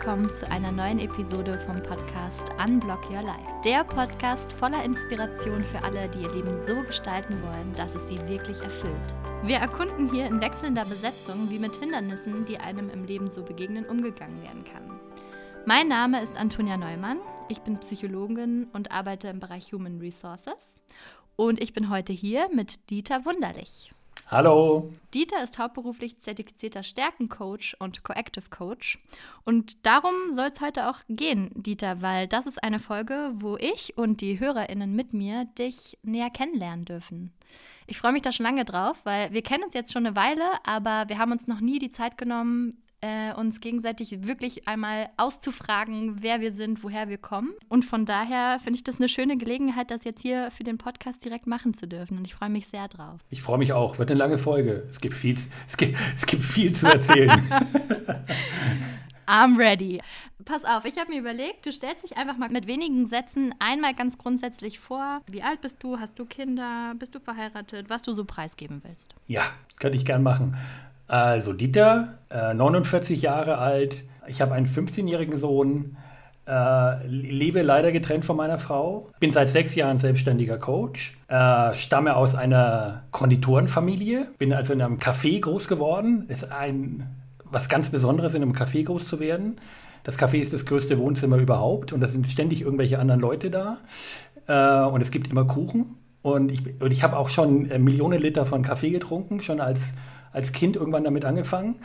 willkommen zu einer neuen Episode vom Podcast Unblock Your Life. Der Podcast voller Inspiration für alle, die ihr Leben so gestalten wollen, dass es sie wirklich erfüllt. Wir erkunden hier in wechselnder Besetzung, wie mit Hindernissen, die einem im Leben so begegnen, umgegangen werden kann. Mein Name ist Antonia Neumann. Ich bin Psychologin und arbeite im Bereich Human Resources. Und ich bin heute hier mit Dieter Wunderlich. Hallo. Dieter ist hauptberuflich zertifizierter Stärkencoach und Coactive Coach. Und darum soll es heute auch gehen, Dieter, weil das ist eine Folge, wo ich und die HörerInnen mit mir dich näher kennenlernen dürfen. Ich freue mich da schon lange drauf, weil wir kennen uns jetzt schon eine Weile, aber wir haben uns noch nie die Zeit genommen, äh, uns gegenseitig wirklich einmal auszufragen, wer wir sind, woher wir kommen. Und von daher finde ich das eine schöne Gelegenheit, das jetzt hier für den Podcast direkt machen zu dürfen. Und ich freue mich sehr drauf. Ich freue mich auch. Wird eine lange Folge. Es gibt viel, es gibt, es gibt viel zu erzählen. I'm ready. Pass auf, ich habe mir überlegt, du stellst dich einfach mal mit wenigen Sätzen einmal ganz grundsätzlich vor. Wie alt bist du? Hast du Kinder? Bist du verheiratet? Was du so preisgeben willst. Ja, könnte ich gern machen. Also Dieter, äh, 49 Jahre alt. Ich habe einen 15-jährigen Sohn. Äh, lebe leider getrennt von meiner Frau. Bin seit sechs Jahren selbstständiger Coach. Äh, stamme aus einer Konditorenfamilie. Bin also in einem Café groß geworden. Ist ein was ganz Besonderes, in einem Café groß zu werden. Das Café ist das größte Wohnzimmer überhaupt und da sind ständig irgendwelche anderen Leute da. Äh, und es gibt immer Kuchen. Und ich, und ich habe auch schon äh, Millionen Liter von Kaffee getrunken, schon als als Kind irgendwann damit angefangen.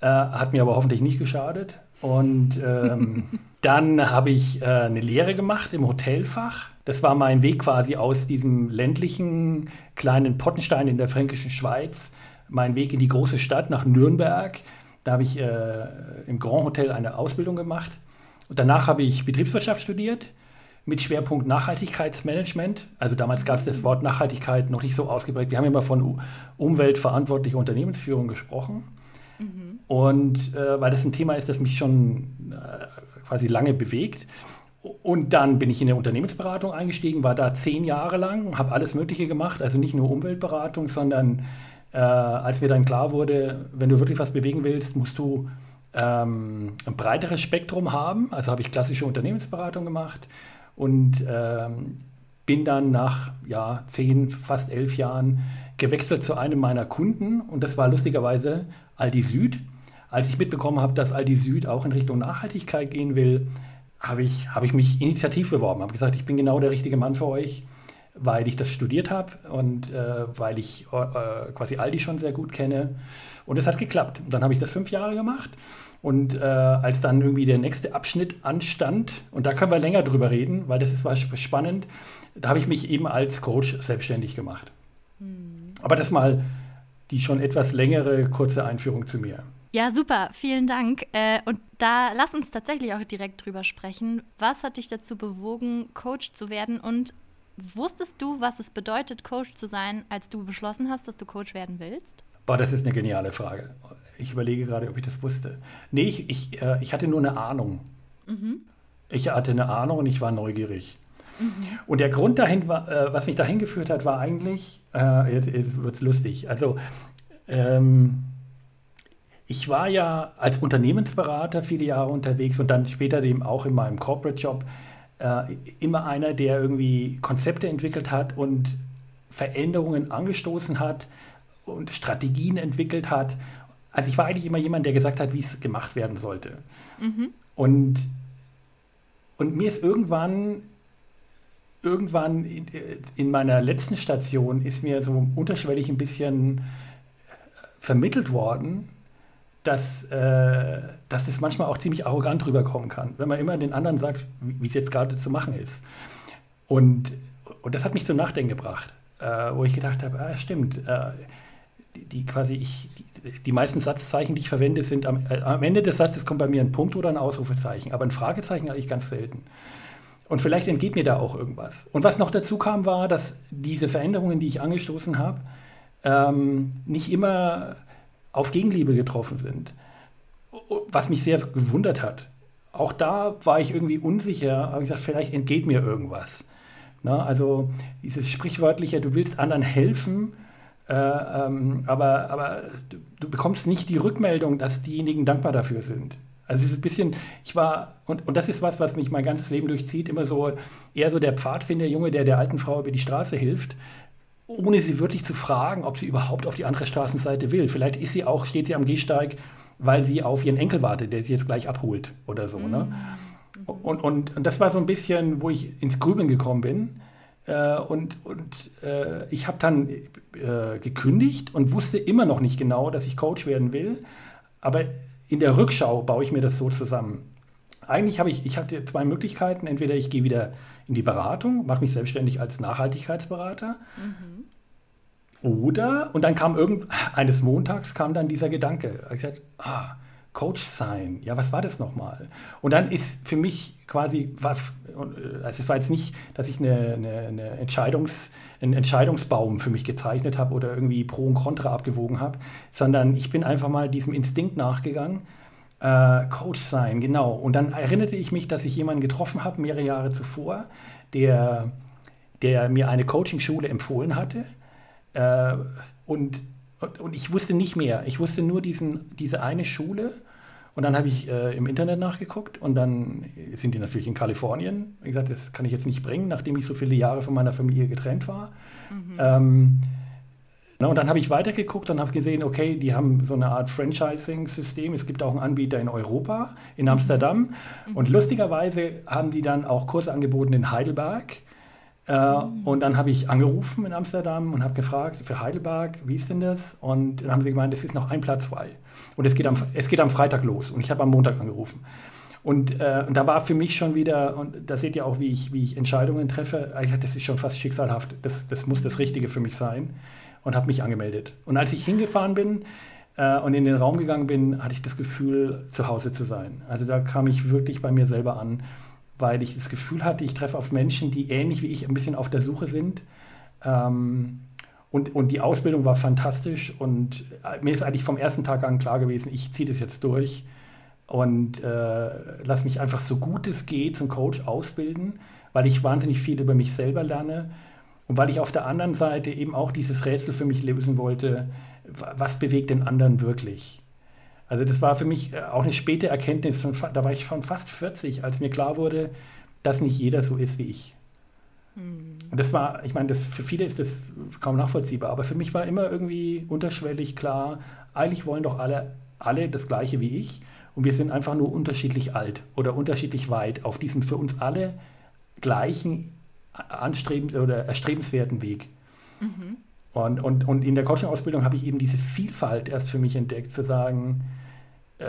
Äh, hat mir aber hoffentlich nicht geschadet. Und ähm, dann habe ich äh, eine Lehre gemacht im Hotelfach. Das war mein Weg quasi aus diesem ländlichen kleinen Pottenstein in der fränkischen Schweiz, mein Weg in die große Stadt nach Nürnberg. Da habe ich äh, im Grand Hotel eine Ausbildung gemacht. Und danach habe ich Betriebswirtschaft studiert mit Schwerpunkt Nachhaltigkeitsmanagement. Also damals gab es das Wort Nachhaltigkeit noch nicht so ausgeprägt. Wir haben immer von umweltverantwortlicher Unternehmensführung gesprochen. Mhm. Und äh, weil das ein Thema ist, das mich schon äh, quasi lange bewegt. Und dann bin ich in der Unternehmensberatung eingestiegen, war da zehn Jahre lang, habe alles Mögliche gemacht, also nicht nur Umweltberatung, sondern äh, als mir dann klar wurde, wenn du wirklich was bewegen willst, musst du ähm, ein breiteres Spektrum haben. Also habe ich klassische Unternehmensberatung gemacht, und ähm, bin dann nach ja, zehn, fast elf Jahren gewechselt zu einem meiner Kunden. Und das war lustigerweise Aldi Süd. Als ich mitbekommen habe, dass Aldi Süd auch in Richtung Nachhaltigkeit gehen will, habe ich, hab ich mich initiativ beworben, habe gesagt, ich bin genau der richtige Mann für euch, weil ich das studiert habe und äh, weil ich äh, quasi Aldi schon sehr gut kenne. Und es hat geklappt. Und dann habe ich das fünf Jahre gemacht und äh, als dann irgendwie der nächste Abschnitt anstand, und da können wir länger drüber reden, weil das ist was spannend, da habe ich mich eben als Coach selbstständig gemacht. Mhm. Aber das mal die schon etwas längere, kurze Einführung zu mir. Ja, super, vielen Dank. Äh, und da lass uns tatsächlich auch direkt drüber sprechen. Was hat dich dazu bewogen, Coach zu werden? Und wusstest du, was es bedeutet, Coach zu sein, als du beschlossen hast, dass du Coach werden willst? Boah, das ist eine geniale Frage. Ich überlege gerade, ob ich das wusste. Nee, ich, ich, äh, ich hatte nur eine Ahnung. Mhm. Ich hatte eine Ahnung und ich war neugierig. Mhm. Und der Grund dahin, war, äh, was mich dahin geführt hat, war eigentlich, äh, jetzt, jetzt wird es lustig. Also, ähm, ich war ja als Unternehmensberater viele Jahre unterwegs und dann später eben auch in meinem Corporate-Job äh, immer einer, der irgendwie Konzepte entwickelt hat und Veränderungen angestoßen hat und Strategien entwickelt hat also ich war eigentlich immer jemand, der gesagt hat, wie es gemacht werden sollte. Mhm. Und, und mir ist irgendwann, irgendwann in, in meiner letzten Station ist mir so unterschwellig ein bisschen vermittelt worden, dass, äh, dass das manchmal auch ziemlich arrogant rüberkommen kann, wenn man immer den anderen sagt, wie es jetzt gerade zu machen ist. Und, und das hat mich zum Nachdenken gebracht, äh, wo ich gedacht habe, ah, stimmt, äh, die, die, quasi ich, die, die meisten Satzzeichen, die ich verwende, sind am, äh, am, Ende des Satzes kommt bei mir ein Punkt oder ein Ausrufezeichen, aber ein Fragezeichen eigentlich ganz selten. Und vielleicht entgeht mir da auch irgendwas. Und was noch dazu kam, war, dass diese Veränderungen, die ich angestoßen habe, ähm, nicht immer auf Gegenliebe getroffen sind. Was mich sehr gewundert hat. Auch da war ich irgendwie unsicher, habe gesagt, vielleicht entgeht mir irgendwas. Na, also dieses sprichwörtliche, du willst anderen helfen, Äh, ähm, aber aber du, du, bekommst nicht die Rückmeldung, dass diejenigen dankbar dafür sind. Also es ist ein bisschen, ich war, und, und das ist was, was mich mein ganzes Leben durchzieht, immer so eher so der Pfadfinderjunge, der der alten Frau über die Straße hilft, ohne sie wirklich zu fragen, ob sie überhaupt auf die andere Straßenseite will. Vielleicht ist sie auch, steht sie am Gehsteig, weil sie auf ihren Enkel wartet, der sie jetzt gleich abholt oder so. Ne? Mhm. Ne? Und, und, und das war so ein bisschen, wo ich ins Grübeln gekommen bin. Äh, und und äh, ich habe dann äh, gekündigt und wusste immer noch nicht genau, dass ich Coach werden will. Aber in der Rückschau baue ich mir das so zusammen. Eigentlich habe ich, ich hatte zwei Möglichkeiten. Entweder ich gehe wieder in die Beratung, mache mich selbstständig als Nachhaltigkeitsberater. Mhm. Oder, und dann kam irgend, eines Montags kam dann dieser Gedanke. Ich gesagt, ah, Coach sein, ja, was war das nochmal? Und dann ist für mich quasi, was, äh, also es war jetzt nicht, dass ich eine, eine, eine Entscheidungs, einen Entscheidungsbaum für mich gezeichnet habe oder irgendwie Pro und Contra abgewogen habe, sondern ich bin einfach mal diesem Instinkt nachgegangen, äh, Coach sein, genau. Und dann erinnerte ich mich, dass ich jemanden getroffen habe, mehrere Jahre zuvor, der, der mir eine Coaching-Schule empfohlen hatte. Äh, und, und, und, ich wusste nicht mehr. Ich wusste nur diesen, diese eine Schule. Und dann habe ich äh, im Internet nachgeguckt und dann sind die natürlich in Kalifornien. Wie gesagt, das kann ich jetzt nicht bringen, nachdem ich so viele Jahre von meiner Familie getrennt war. Mhm. Ähm, na, und dann habe ich weitergeguckt und habe gesehen, okay, die haben so eine Art Franchising-System. Es gibt auch einen Anbieter in Europa, in Amsterdam. Mhm. Und lustigerweise haben die dann auch Kurse angeboten in Heidelberg. Äh, mhm. Und dann habe ich angerufen in Amsterdam und habe gefragt, für Heidelberg, wie ist denn das? Und dann haben sie gemeint, es ist noch ein Platz frei. Und es geht am, es geht am Freitag los. Und ich habe am Montag angerufen. Und, äh, und da war für mich schon wieder, und da seht ihr auch, wie ich, wie ich Entscheidungen treffe, ich, das ist schon fast schicksalhaft. Das, das muss das Richtige für mich sein und habe mich angemeldet. Und als ich hingefahren bin äh, und in den Raum gegangen bin, hatte ich das Gefühl, zu Hause zu sein. Also da kam ich wirklich bei mir selber an, weil ich das Gefühl hatte, ich treffe auf Menschen, die ähnlich wie ich ein bisschen auf der Suche sind. Ähm, und, und die Ausbildung war fantastisch und äh, mir ist eigentlich vom ersten Tag an klar gewesen, ich ziehe das jetzt durch und äh, lass mich einfach so gut es geht zum Coach ausbilden, weil ich wahnsinnig viel über mich selber lerne und weil ich auf der anderen Seite eben auch dieses Rätsel für mich lösen wollte, was bewegt den anderen wirklich? Also das war für mich äh, auch eine späte Erkenntnis, da war ich schon fast 40, als mir klar wurde, dass nicht jeder so ist wie ich. Mhm. Und das war, ich meine, das, für viele ist das kaum nachvollziehbar, aber für mich war immer irgendwie unterschwellig klar, eigentlich wollen doch alle, alle das Gleiche wie ich und wir sind einfach nur unterschiedlich alt oder unterschiedlich weit auf diesem für uns alle gleichen anstrebend oder erstrebenswerten Weg. Mhm. Und, und, und in der Coaching-Ausbildung habe ich eben diese Vielfalt erst für mich entdeckt, zu sagen, äh,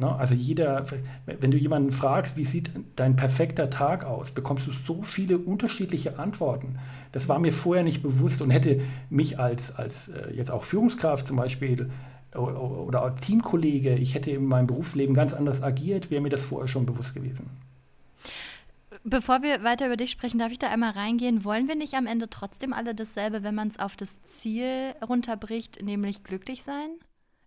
ne, also jeder, wenn du jemanden fragst, wie sieht dein perfekter Tag aus, bekommst du so viele unterschiedliche Antworten. Das war mir vorher nicht bewusst und hätte mich als, als äh, jetzt auch Führungskraft zum Beispiel oder, oder Teamkollege, ich hätte in meinem Berufsleben ganz anders agiert, wäre mir das vorher schon bewusst gewesen. Bevor wir weiter über dich sprechen, darf ich da einmal reingehen? Wollen wir nicht am Ende trotzdem alle dasselbe, wenn man es auf das Ziel runterbricht, nämlich glücklich sein?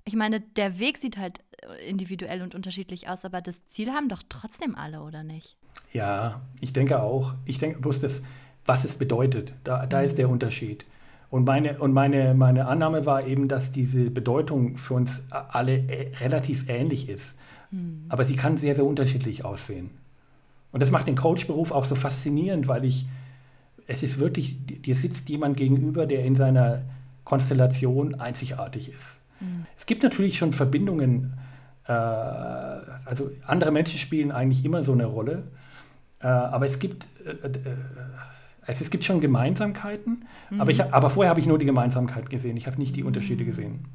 Ich meine, der Weg sieht halt individuell und unterschiedlich aus, aber das Ziel haben doch trotzdem alle, oder nicht? Ja, ich denke auch. Ich denke bloß, das, was es bedeutet, da, da ist der Unterschied. Und, meine, und meine, meine Annahme war eben, dass diese Bedeutung für uns alle äh, relativ ähnlich ist. Hm. Aber sie kann sehr, sehr unterschiedlich aussehen. Und das macht den Coach-Beruf auch so faszinierend, weil ich, es ist wirklich, dir sitzt jemand gegenüber, der in seiner Konstellation einzigartig ist. Mhm. Es gibt natürlich schon Verbindungen, äh, also andere Menschen spielen eigentlich immer so eine Rolle, äh, aber es gibt, äh, äh es, es, gibt schon Gemeinsamkeiten, mhm. aber, ich, aber vorher habe ich nur die Gemeinsamkeit gesehen, ich habe nicht die Unterschiede gesehen.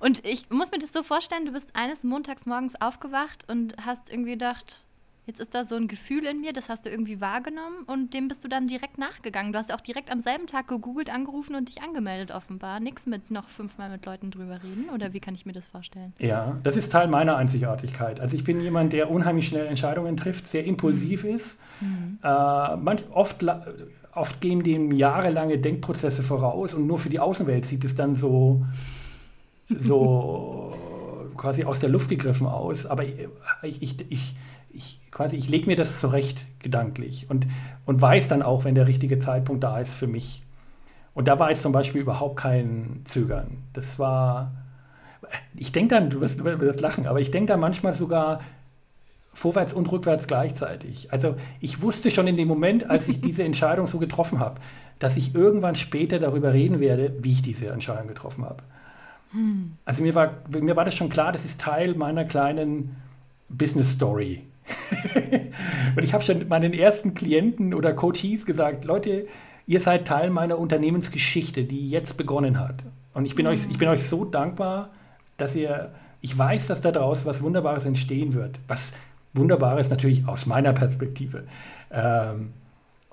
Und ich muss mir das so vorstellen, du bist eines Montags morgens aufgewacht und hast irgendwie gedacht, Jetzt ist da so ein Gefühl in mir, das hast du irgendwie wahrgenommen und dem bist du dann direkt nachgegangen. Du hast auch direkt am selben Tag gegoogelt, angerufen und dich angemeldet offenbar. Nichts mit noch fünfmal mit Leuten drüber reden oder wie kann ich mir das vorstellen? Ja, das ist Teil meiner Einzigartigkeit. Also ich bin jemand, der unheimlich schnell Entscheidungen trifft, sehr impulsiv mhm. ist. Mhm. Äh, manch, oft, oft gehen dem jahrelange Denkprozesse voraus und nur für die Außenwelt sieht es dann so, so quasi aus der Luft gegriffen aus. Aber ich, ich, ich ich quasi, ich lege mir das zurecht gedanklich und, und weiß dann auch, wenn der richtige Zeitpunkt da ist für mich. Und da war jetzt zum Beispiel überhaupt kein Zögern. Das war, ich denke dann, du wirst, du wirst lachen, aber ich denke dann manchmal sogar vorwärts und rückwärts gleichzeitig. Also ich wusste schon in dem Moment, als ich diese Entscheidung so getroffen habe, dass ich irgendwann später darüber reden werde, wie ich diese Entscheidung getroffen habe. Hm. Also mir war, mir war das schon klar, das ist Teil meiner kleinen Business Story. und ich habe schon meinen ersten Klienten oder Coaches gesagt, Leute, Ihr seid Teil meiner Unternehmensgeschichte, die jetzt begonnen hat. Und ich bin, mhm. euch, ich bin euch so dankbar, dass ihr, ich weiß, dass da draußen was Wunderbares entstehen wird. Was Wunderbares natürlich aus meiner Perspektive. Ähm,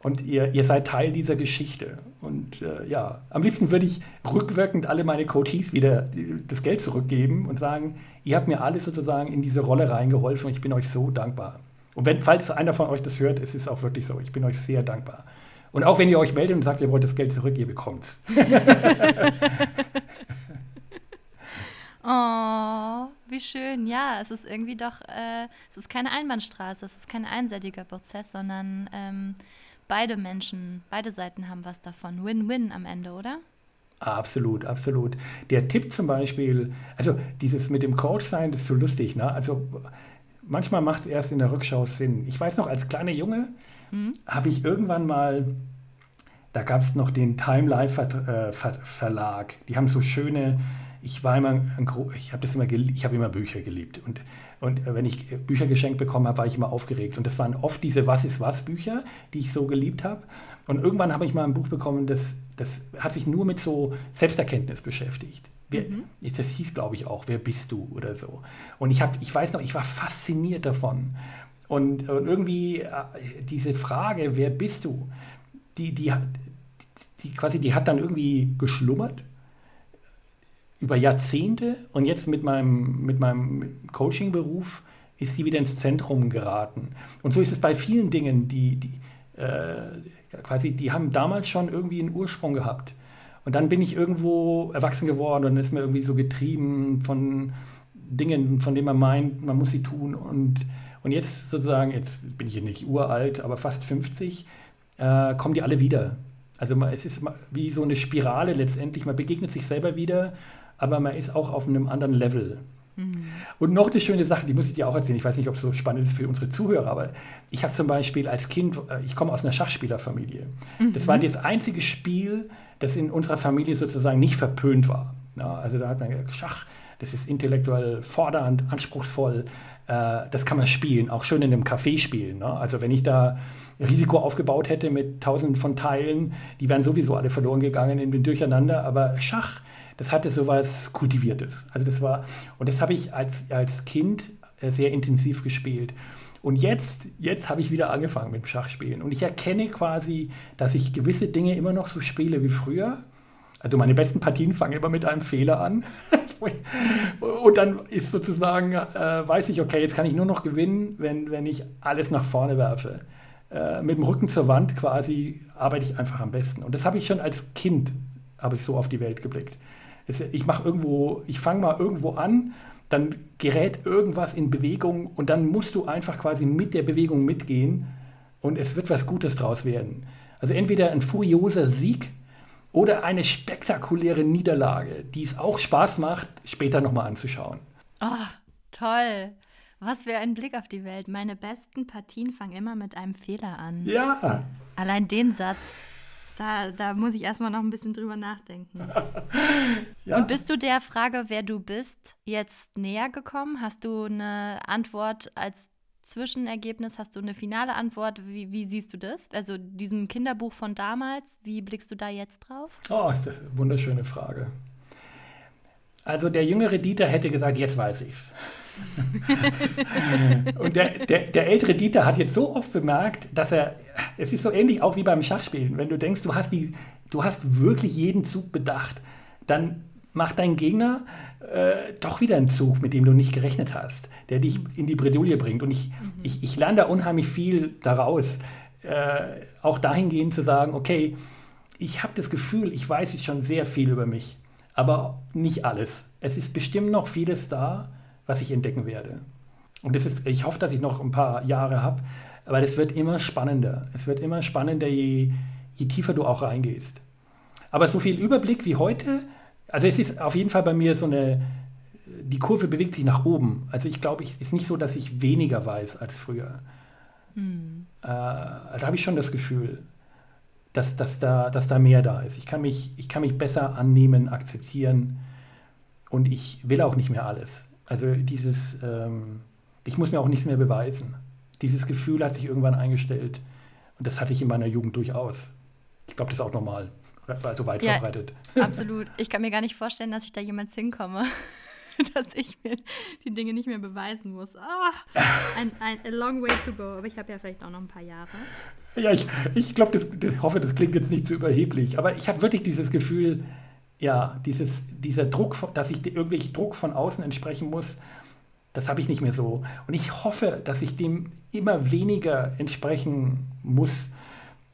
und ihr, ihr seid Teil dieser Geschichte. Und äh, ja, am liebsten würde ich rückwirkend alle meine Coaches wieder das Geld zurückgeben und sagen, ihr habt mir alles sozusagen in diese Rolle reingeholfen und ich bin euch so dankbar. Und wenn, falls einer von euch das hört, es ist auch wirklich so. Ich bin euch sehr dankbar. Und auch wenn ihr euch meldet und sagt, ihr wollt das Geld zurück, ihr bekommt es. oh, wie schön. Ja, es ist irgendwie doch, äh, es ist keine Einbahnstraße, es ist kein einseitiger Prozess, sondern ähm, beide Menschen, beide Seiten haben was davon. Win-win am Ende, oder? Absolut, absolut. Der Tipp zum Beispiel, also dieses mit dem Coach sein, das ist so lustig, ne? Also manchmal macht es erst in der Rückschau Sinn. Ich weiß noch, als kleiner Junge, mhm. habe ich irgendwann mal, da gab es noch den Time Life äh, Verlag. Die haben so schöne, ich war immer, ein, ich habe das immer, ich habe immer Bücher geliebt und und wenn ich Bücher geschenkt bekommen habe, war ich immer aufgeregt. Und das waren oft diese Was ist was Bücher, die ich so geliebt habe. Und irgendwann habe ich mal ein Buch bekommen, das, das hat sich nur mit so Selbsterkenntnis beschäftigt. Wer, mhm. Das hieß, glaube ich, auch, wer bist du oder so. Und ich, hab, ich weiß noch, ich war fasziniert davon. Und, und irgendwie äh, diese Frage, wer bist du, die, die, die, quasi, die hat dann irgendwie geschlummert über Jahrzehnte und jetzt mit meinem, mit meinem Coaching-Beruf ist sie wieder ins Zentrum geraten. Und so ist es bei vielen Dingen, die, die äh, quasi, die haben damals schon irgendwie einen Ursprung gehabt. Und dann bin ich irgendwo erwachsen geworden und ist mir irgendwie so getrieben von Dingen, von denen man meint, man muss sie tun und und jetzt sozusagen, jetzt bin ich hier nicht uralt, aber fast 50, äh, kommen die alle wieder. Also es ist wie so eine Spirale letztendlich. Man begegnet sich selber wieder, aber man ist auch auf einem anderen Level. Mhm. Und noch eine schöne Sache, die muss ich dir auch erzählen. Ich weiß nicht, ob es so spannend ist für unsere Zuhörer, aber ich habe zum Beispiel als Kind, äh, ich komme aus einer Schachspielerfamilie. Mhm. Das war das einzige Spiel, das in unserer Familie sozusagen nicht verpönt war. Ja, also da hat man Schach, das ist intellektuell fordernd, anspruchsvoll äh, das kann man spielen, auch schön in einem Café spielen. Ne? Also wenn ich da Risiko aufgebaut hätte mit tausenden von Teilen, die wären sowieso alle verloren gegangen in den Durcheinander. Aber Schach, das hatte sowas Kultiviertes. Also das war, und das habe ich als, als Kind äh, sehr intensiv gespielt. Und jetzt, jetzt habe ich wieder angefangen mit dem Schachspielen. Und ich erkenne quasi, dass ich gewisse Dinge immer noch so spiele wie früher. Also meine besten Partien fangen immer mit einem Fehler an. Und dann ist sozusagen, äh, weiß ich, okay, jetzt kann ich nur noch gewinnen, wenn, wenn ich alles nach vorne werfe. Äh, mit dem Rücken zur Wand quasi arbeite ich einfach am besten. Und das habe ich schon als Kind, habe ich so auf die Welt geblickt. Ich mache irgendwo, ich fange mal irgendwo an, dann gerät irgendwas in Bewegung und dann musst du einfach quasi mit der Bewegung mitgehen und es wird was Gutes draus werden. Also entweder ein furioser Sieg oder eine spektakuläre Niederlage, die es auch Spaß macht, später nochmal anzuschauen. Oh, toll. Was für ein Blick auf die Welt. Meine besten Partien fangen immer mit einem Fehler an. Ja. Allein den Satz, da, da muss ich erstmal noch ein bisschen drüber nachdenken. ja. Und bist du der Frage, wer du bist, jetzt näher gekommen? Hast du eine Antwort als Zwischenergebnis? Hast du eine finale Antwort? Wie, wie, siehst du das? Also diesem Kinderbuch von damals, wie blickst du da jetzt drauf? Oh, ist eine wunderschöne Frage. Also der jüngere Dieter hätte gesagt, jetzt weiß ich's. und der, der, der, ältere Dieter hat jetzt so oft bemerkt, dass er, es ist so ähnlich auch wie beim Schachspielen, wenn du denkst, du hast, die, du hast wirklich jeden Zug bedacht, dann macht dein Gegner äh, doch wieder einen Zug, mit dem du nicht gerechnet hast, der dich in die Bredouille bringt. Und ich, mhm. ich, ich lerne da unheimlich viel daraus, äh, auch dahingehend zu sagen, okay, ich habe das Gefühl, ich weiß jetzt schon sehr viel über mich, aber nicht alles. Es ist bestimmt noch vieles da, was ich entdecken werde. Und das ist, ich hoffe, dass ich noch ein paar Jahre habe, aber es wird immer spannender. Es wird immer spannender, je, je tiefer du auch reingehst. Aber so viel Überblick wie heute, also es ist auf jeden Fall bei mir so eine, die Kurve bewegt sich nach oben. Also ich glaube, es ist nicht so, dass ich weniger weiß als früher. Hm. Äh, da habe ich schon das Gefühl, dass, dass, da, dass da mehr da ist. Ich kann, mich, ich kann mich besser annehmen, akzeptieren und ich will auch nicht mehr alles. Also dieses, ähm, ich muss mir auch nichts mehr beweisen. Dieses Gefühl hat sich irgendwann eingestellt und das hatte ich in meiner Jugend durchaus. Ich glaube, das ist auch normal, also weit ja, verbreitet. Absolut. Ich kann mir gar nicht vorstellen, dass ich da jemals hinkomme. dass ich mir die Dinge nicht mehr beweisen muss. Oh, ein, ein a long way to go. Aber ich habe ja vielleicht auch noch ein paar Jahre. Ja, ich, ich glaube, das, das, hoffe, das klingt jetzt nicht zu überheblich. Aber ich habe wirklich dieses Gefühl, ja, dieses, dieser Druck, dass ich irgendwelchen Druck von außen entsprechen muss, das habe ich nicht mehr so. Und ich hoffe, dass ich dem immer weniger entsprechen muss.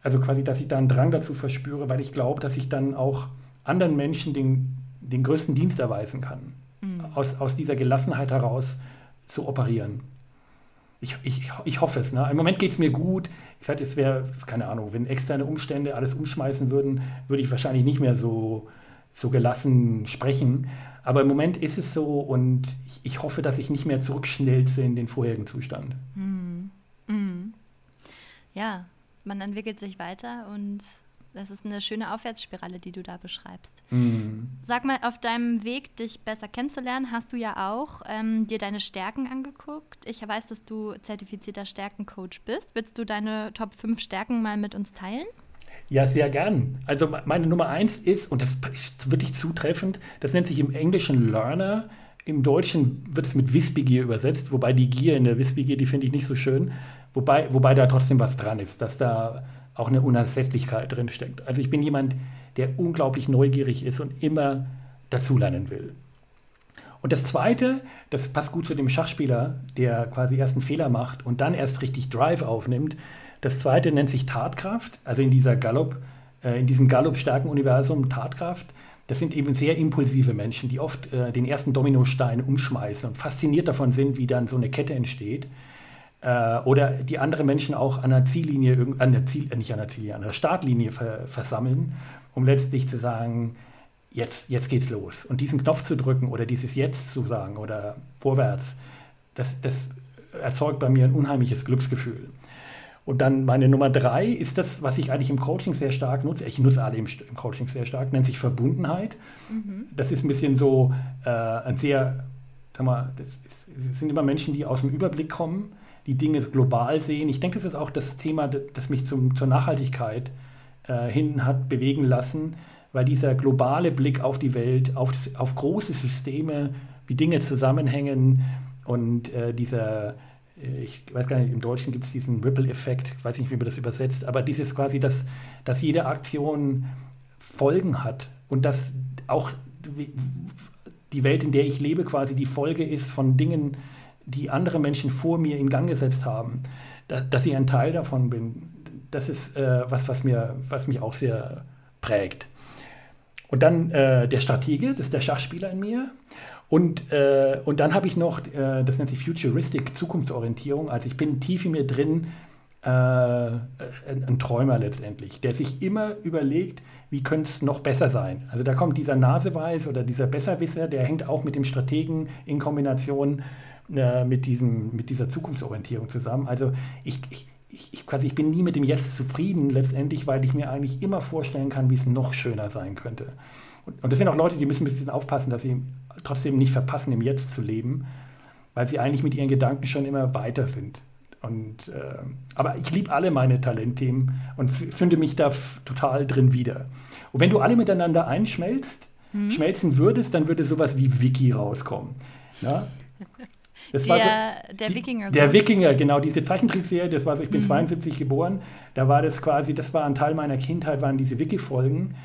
Also quasi, dass ich da einen Drang dazu verspüre, weil ich glaube, dass ich dann auch anderen Menschen den, den größten Dienst erweisen kann mhm. aus, aus dieser Gelassenheit heraus zu operieren. Ich, ich, ich hoffe es. Ne? Im Moment geht es mir gut. Ich sage, es wäre, keine Ahnung, wenn externe Umstände alles umschmeißen würden, würde ich wahrscheinlich nicht mehr so, so gelassen sprechen. Aber im Moment ist es so und ich, ich hoffe, dass ich nicht mehr zurückschnelze in den vorherigen Zustand. Mhm. Mhm. Ja, man entwickelt sich weiter und das ist eine schöne Aufwärtsspirale, die du da beschreibst. Mhm. Sag mal, auf deinem Weg, dich besser kennenzulernen, hast du ja auch ähm, dir deine Stärken angeguckt. Ich weiß, dass du zertifizierter Stärkencoach bist. Willst du deine Top 5 Stärken mal mit uns teilen? Ja, sehr gern. Also meine Nummer eins ist, und das ist wirklich zutreffend, das nennt sich im Englischen Learner. Im Deutschen wird es mit Wissbegier übersetzt, wobei die Gier in der Wissbegier, die finde ich nicht so schön. Wobei, wobei da trotzdem was dran ist, dass da auch eine Unersättlichkeit drin steckt. Also ich bin jemand, der unglaublich neugierig ist und immer dazulernen will. Und das Zweite, das passt gut zu dem Schachspieler, der quasi erst einen Fehler macht und dann erst richtig Drive aufnimmt. Das Zweite nennt sich Tatkraft, also in dieser Gallop, äh, in diesem Gallop-Stärken-Universum Tatkraft. Das sind eben sehr impulsive Menschen, die oft äh, den ersten Dominostein umschmeißen und fasziniert davon sind, wie dann so eine Kette entsteht äh, oder die andere Menschen auch an der Ziellinie, an der Ziel, äh, nicht an der Ziellinie, an der Startlinie ver, versammeln, um letztlich zu sagen, jetzt, jetzt geht's los. Und diesen Knopf zu drücken oder dieses Jetzt zu sagen oder vorwärts, das, das erzeugt bei mir ein unheimliches Glücksgefühl. Und dann meine Nummer drei ist das, was ich eigentlich im Coaching sehr stark nutze. Ich nutze alle im, im Coaching sehr stark, nennt sich Verbundenheit. Mhm. Das ist ein bisschen so äh, ein sehr, sag mal, das, sind immer Menschen, die aus dem Überblick kommen die Dinge global sehen. Ich denke, das ist auch das Thema, das mich zum, zur Nachhaltigkeit äh, hin hat bewegen lassen, weil dieser globale Blick auf die Welt, auf, auf große Systeme, wie Dinge zusammenhängen und äh, dieser, ich weiß gar nicht, im Deutschen gibt es diesen Ripple-Effekt, ich weiß nicht, wie man das übersetzt, aber dieses quasi, dass, dass jede Aktion Folgen hat und dass auch die Welt, in der ich lebe, quasi die Folge ist von Dingen, die andere Menschen vor mir in Gang gesetzt haben, da, dass ich ein Teil davon bin, das ist äh, was, was, mir, was mich auch sehr prägt. Und dann äh, der Stratege, das ist der Schachspieler in mir. Und, äh, und dann habe ich noch, äh, das nennt sich Futuristic, Zukunftsorientierung. Also ich bin tief in mir drin, äh, ein, ein, Träumer letztendlich, der sich immer überlegt, wie könnte es noch besser sein. Also da kommt dieser Naseweiß oder dieser Besserwisser, der hängt auch mit dem Strategen in Kombination äh, mit, diesem, mit dieser Zukunftsorientierung zusammen. Also ich, ich, ich, quasi, ich bin nie mit dem Jetzt zufrieden letztendlich, weil ich mir eigentlich immer vorstellen kann, wie es noch schöner sein könnte. Und, und das sind auch Leute, die müssen ein bisschen aufpassen, dass sie trotzdem nicht verpassen, im Jetzt zu leben, weil sie eigentlich mit ihren Gedanken schon immer weiter sind. Und, äh, aber ich liebe alle meine Talentthemen und finde mich da total drin wieder. Und wenn du alle miteinander einschmelzt, mhm. schmelzen würdest, dann würde sowas wie Wiki rauskommen. Ja? Das der, so, der Wikinger. Der Wikinger, genau, diese Zeichentrickserie, das war so, ich bin mhm. 72 geboren, da war das quasi, das war ein Teil meiner Kindheit, waren diese Wiki-Folgen.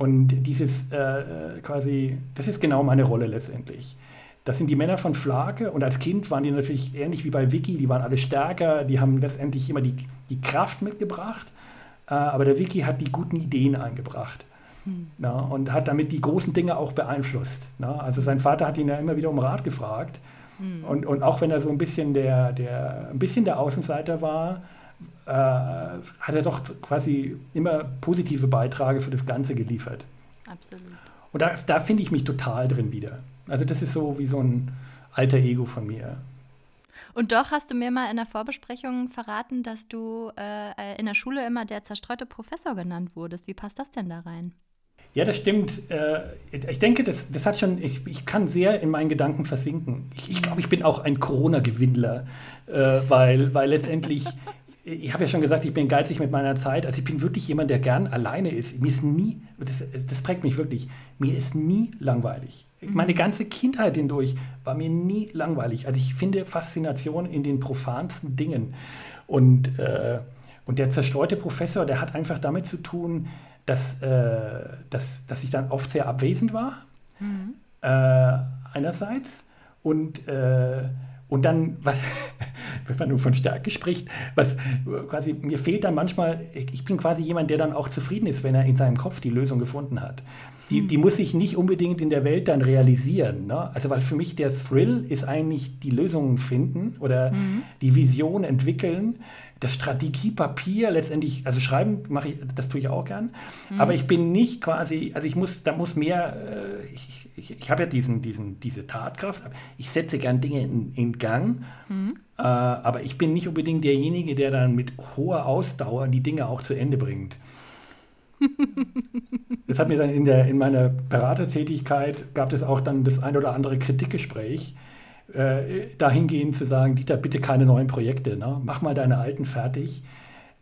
Und dieses äh, äh, quasi, das ist genau meine Rolle letztendlich. Das sind die Männer von Flake und als Kind waren die natürlich ähnlich wie bei Wiki, die waren alle stärker, die haben letztendlich immer die, die Kraft mitgebracht, äh, aber der Wiki hat die guten Ideen eingebracht. Hm. Na, und hat damit die großen Dinge auch beeinflusst. Na? Also sein Vater hat ihn ja immer wieder um Rat gefragt Mhm. Und, und auch wenn er so ein bisschen der, der, ein bisschen der Außenseiter war, äh, hat er doch quasi immer positive Beiträge für das Ganze geliefert. Absolut. Und da, da finde ich mich total drin wieder. Also das ist so wie so ein alter Ego von mir. Und doch hast du mir mal in der Vorbesprechung verraten, dass du äh, in der Schule immer der zerstreute Professor genannt wurdest. Wie passt das denn da rein? Ja, das stimmt. Äh, ich denke, das, das hat schon, ich, ich kann sehr in meinen Gedanken versinken. Ich, ich glaube, ich bin auch ein Corona-Gewindler, äh, weil, weil letztendlich, ich habe ja schon gesagt, ich bin geizig mit meiner Zeit. Also ich bin wirklich jemand, der gern alleine ist. Mir ist nie, das, das prägt mich wirklich, mir ist nie langweilig. Meine ganze Kindheit hindurch war mir nie langweilig. Also ich finde Faszination in den profansten Dingen. Und, äh, und der zerstreute Professor, der hat einfach damit zu tun, dass, äh, dass, dass ich dann oft sehr abwesend war, mhm. äh, einerseits. Und, äh, und dann, was, wenn man nur von Stärke spricht, was quasi, mir fehlt dann manchmal, ich bin quasi jemand, der dann auch zufrieden ist, wenn er in seinem Kopf die Lösung gefunden hat die, die muss ich nicht unbedingt in der Welt dann realisieren. Ne? Also weil für mich der Thrill ist eigentlich die Lösungen finden oder mhm. die Vision entwickeln. Das Strategiepapier letztendlich, also schreiben mache ich, das tue ich auch gern. Mhm. Aber ich bin nicht quasi, also ich muss, da muss mehr, äh, ich, ich, ich habe ja diesen, diesen, diese Tatkraft, ich setze gern Dinge in, in Gang. Mhm. Äh, aber ich bin nicht unbedingt derjenige, der dann mit hoher Ausdauer die Dinge auch zu Ende bringt. Das hat mir dann in, der, in meiner Beratertätigkeit, gab es auch dann das ein oder andere Kritikgespräch, äh, dahingehend zu sagen, Dieter, bitte keine neuen Projekte, ne? mach mal deine alten fertig.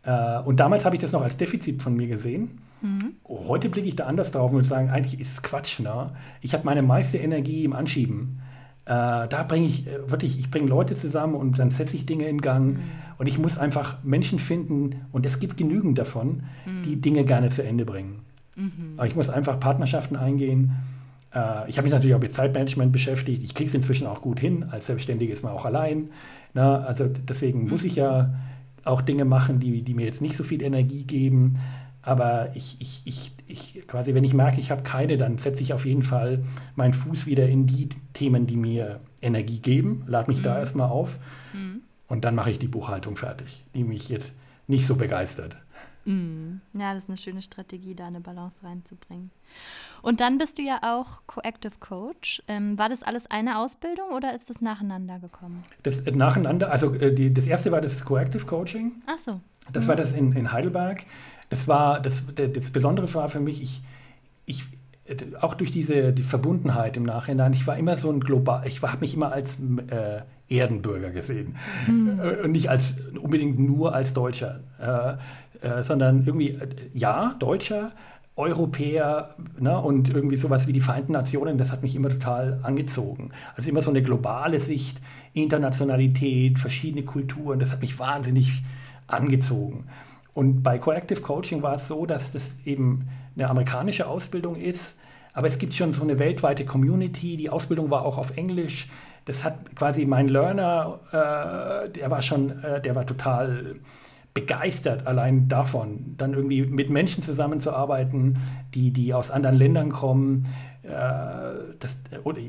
Äh, und damals habe ich das noch als Defizit von mir gesehen. Mhm. Heute blicke ich da anders drauf und würde sagen, eigentlich ist es Quatsch. Ne? Ich habe meine meiste Energie im Anschieben. Äh, da bringe ich äh, wirklich, ich bringe Leute zusammen und dann setze ich Dinge in Gang. Mhm. Und ich muss einfach Menschen finden, und es gibt genügend davon, mhm. die Dinge gerne zu Ende bringen. Mhm. Aber ich muss einfach Partnerschaften eingehen. Äh, ich habe mich natürlich auch mit Zeitmanagement beschäftigt. Ich kriege es inzwischen auch gut hin. Als Selbstständige ist man auch allein. Na, also deswegen muss ich ja mhm. auch Dinge machen, die, die mir jetzt nicht so viel Energie geben. Aber ich, ich, ich, ich quasi, wenn ich merke, ich habe keine, dann setze ich auf jeden Fall meinen Fuß wieder in die Themen, die mir Energie geben, lade mich mhm. da erstmal auf mhm. und dann mache ich die Buchhaltung fertig, die mich jetzt nicht so begeistert. Mhm. Ja, das ist eine schöne Strategie, da eine Balance reinzubringen. Und dann bist du ja auch Coactive Coach. Ähm, war das alles eine Ausbildung oder ist das nacheinander gekommen? Das äh, nacheinander, also äh, die, das erste war das Coactive Coaching. Ach so. Das war das in, in Heidelberg. Das war, das, das Besondere war für mich, ich, ich, auch durch diese die Verbundenheit im Nachhinein, ich war immer so ein global, ich habe mich immer als äh, Erdenbürger gesehen mhm. und nicht als unbedingt nur als Deutscher, äh, äh sondern irgendwie äh, ja Deutscher, Europäer ne, und irgendwie sowas wie die Vereinten Nationen, das hat mich immer total angezogen. Also immer so eine globale Sicht, Internationalität, verschiedene Kulturen, das hat mich wahnsinnig angezogen. Und bei Coactive Coaching war es so, dass das eben eine amerikanische Ausbildung ist, aber es gibt schon so eine weltweite Community. Die Ausbildung war auch auf Englisch. Das hat quasi mein Learner, äh, der war schon, äh, der war total begeistert allein davon, dann irgendwie mit Menschen zusammenzuarbeiten, die, die aus anderen Ländern kommen. Äh, das, oder,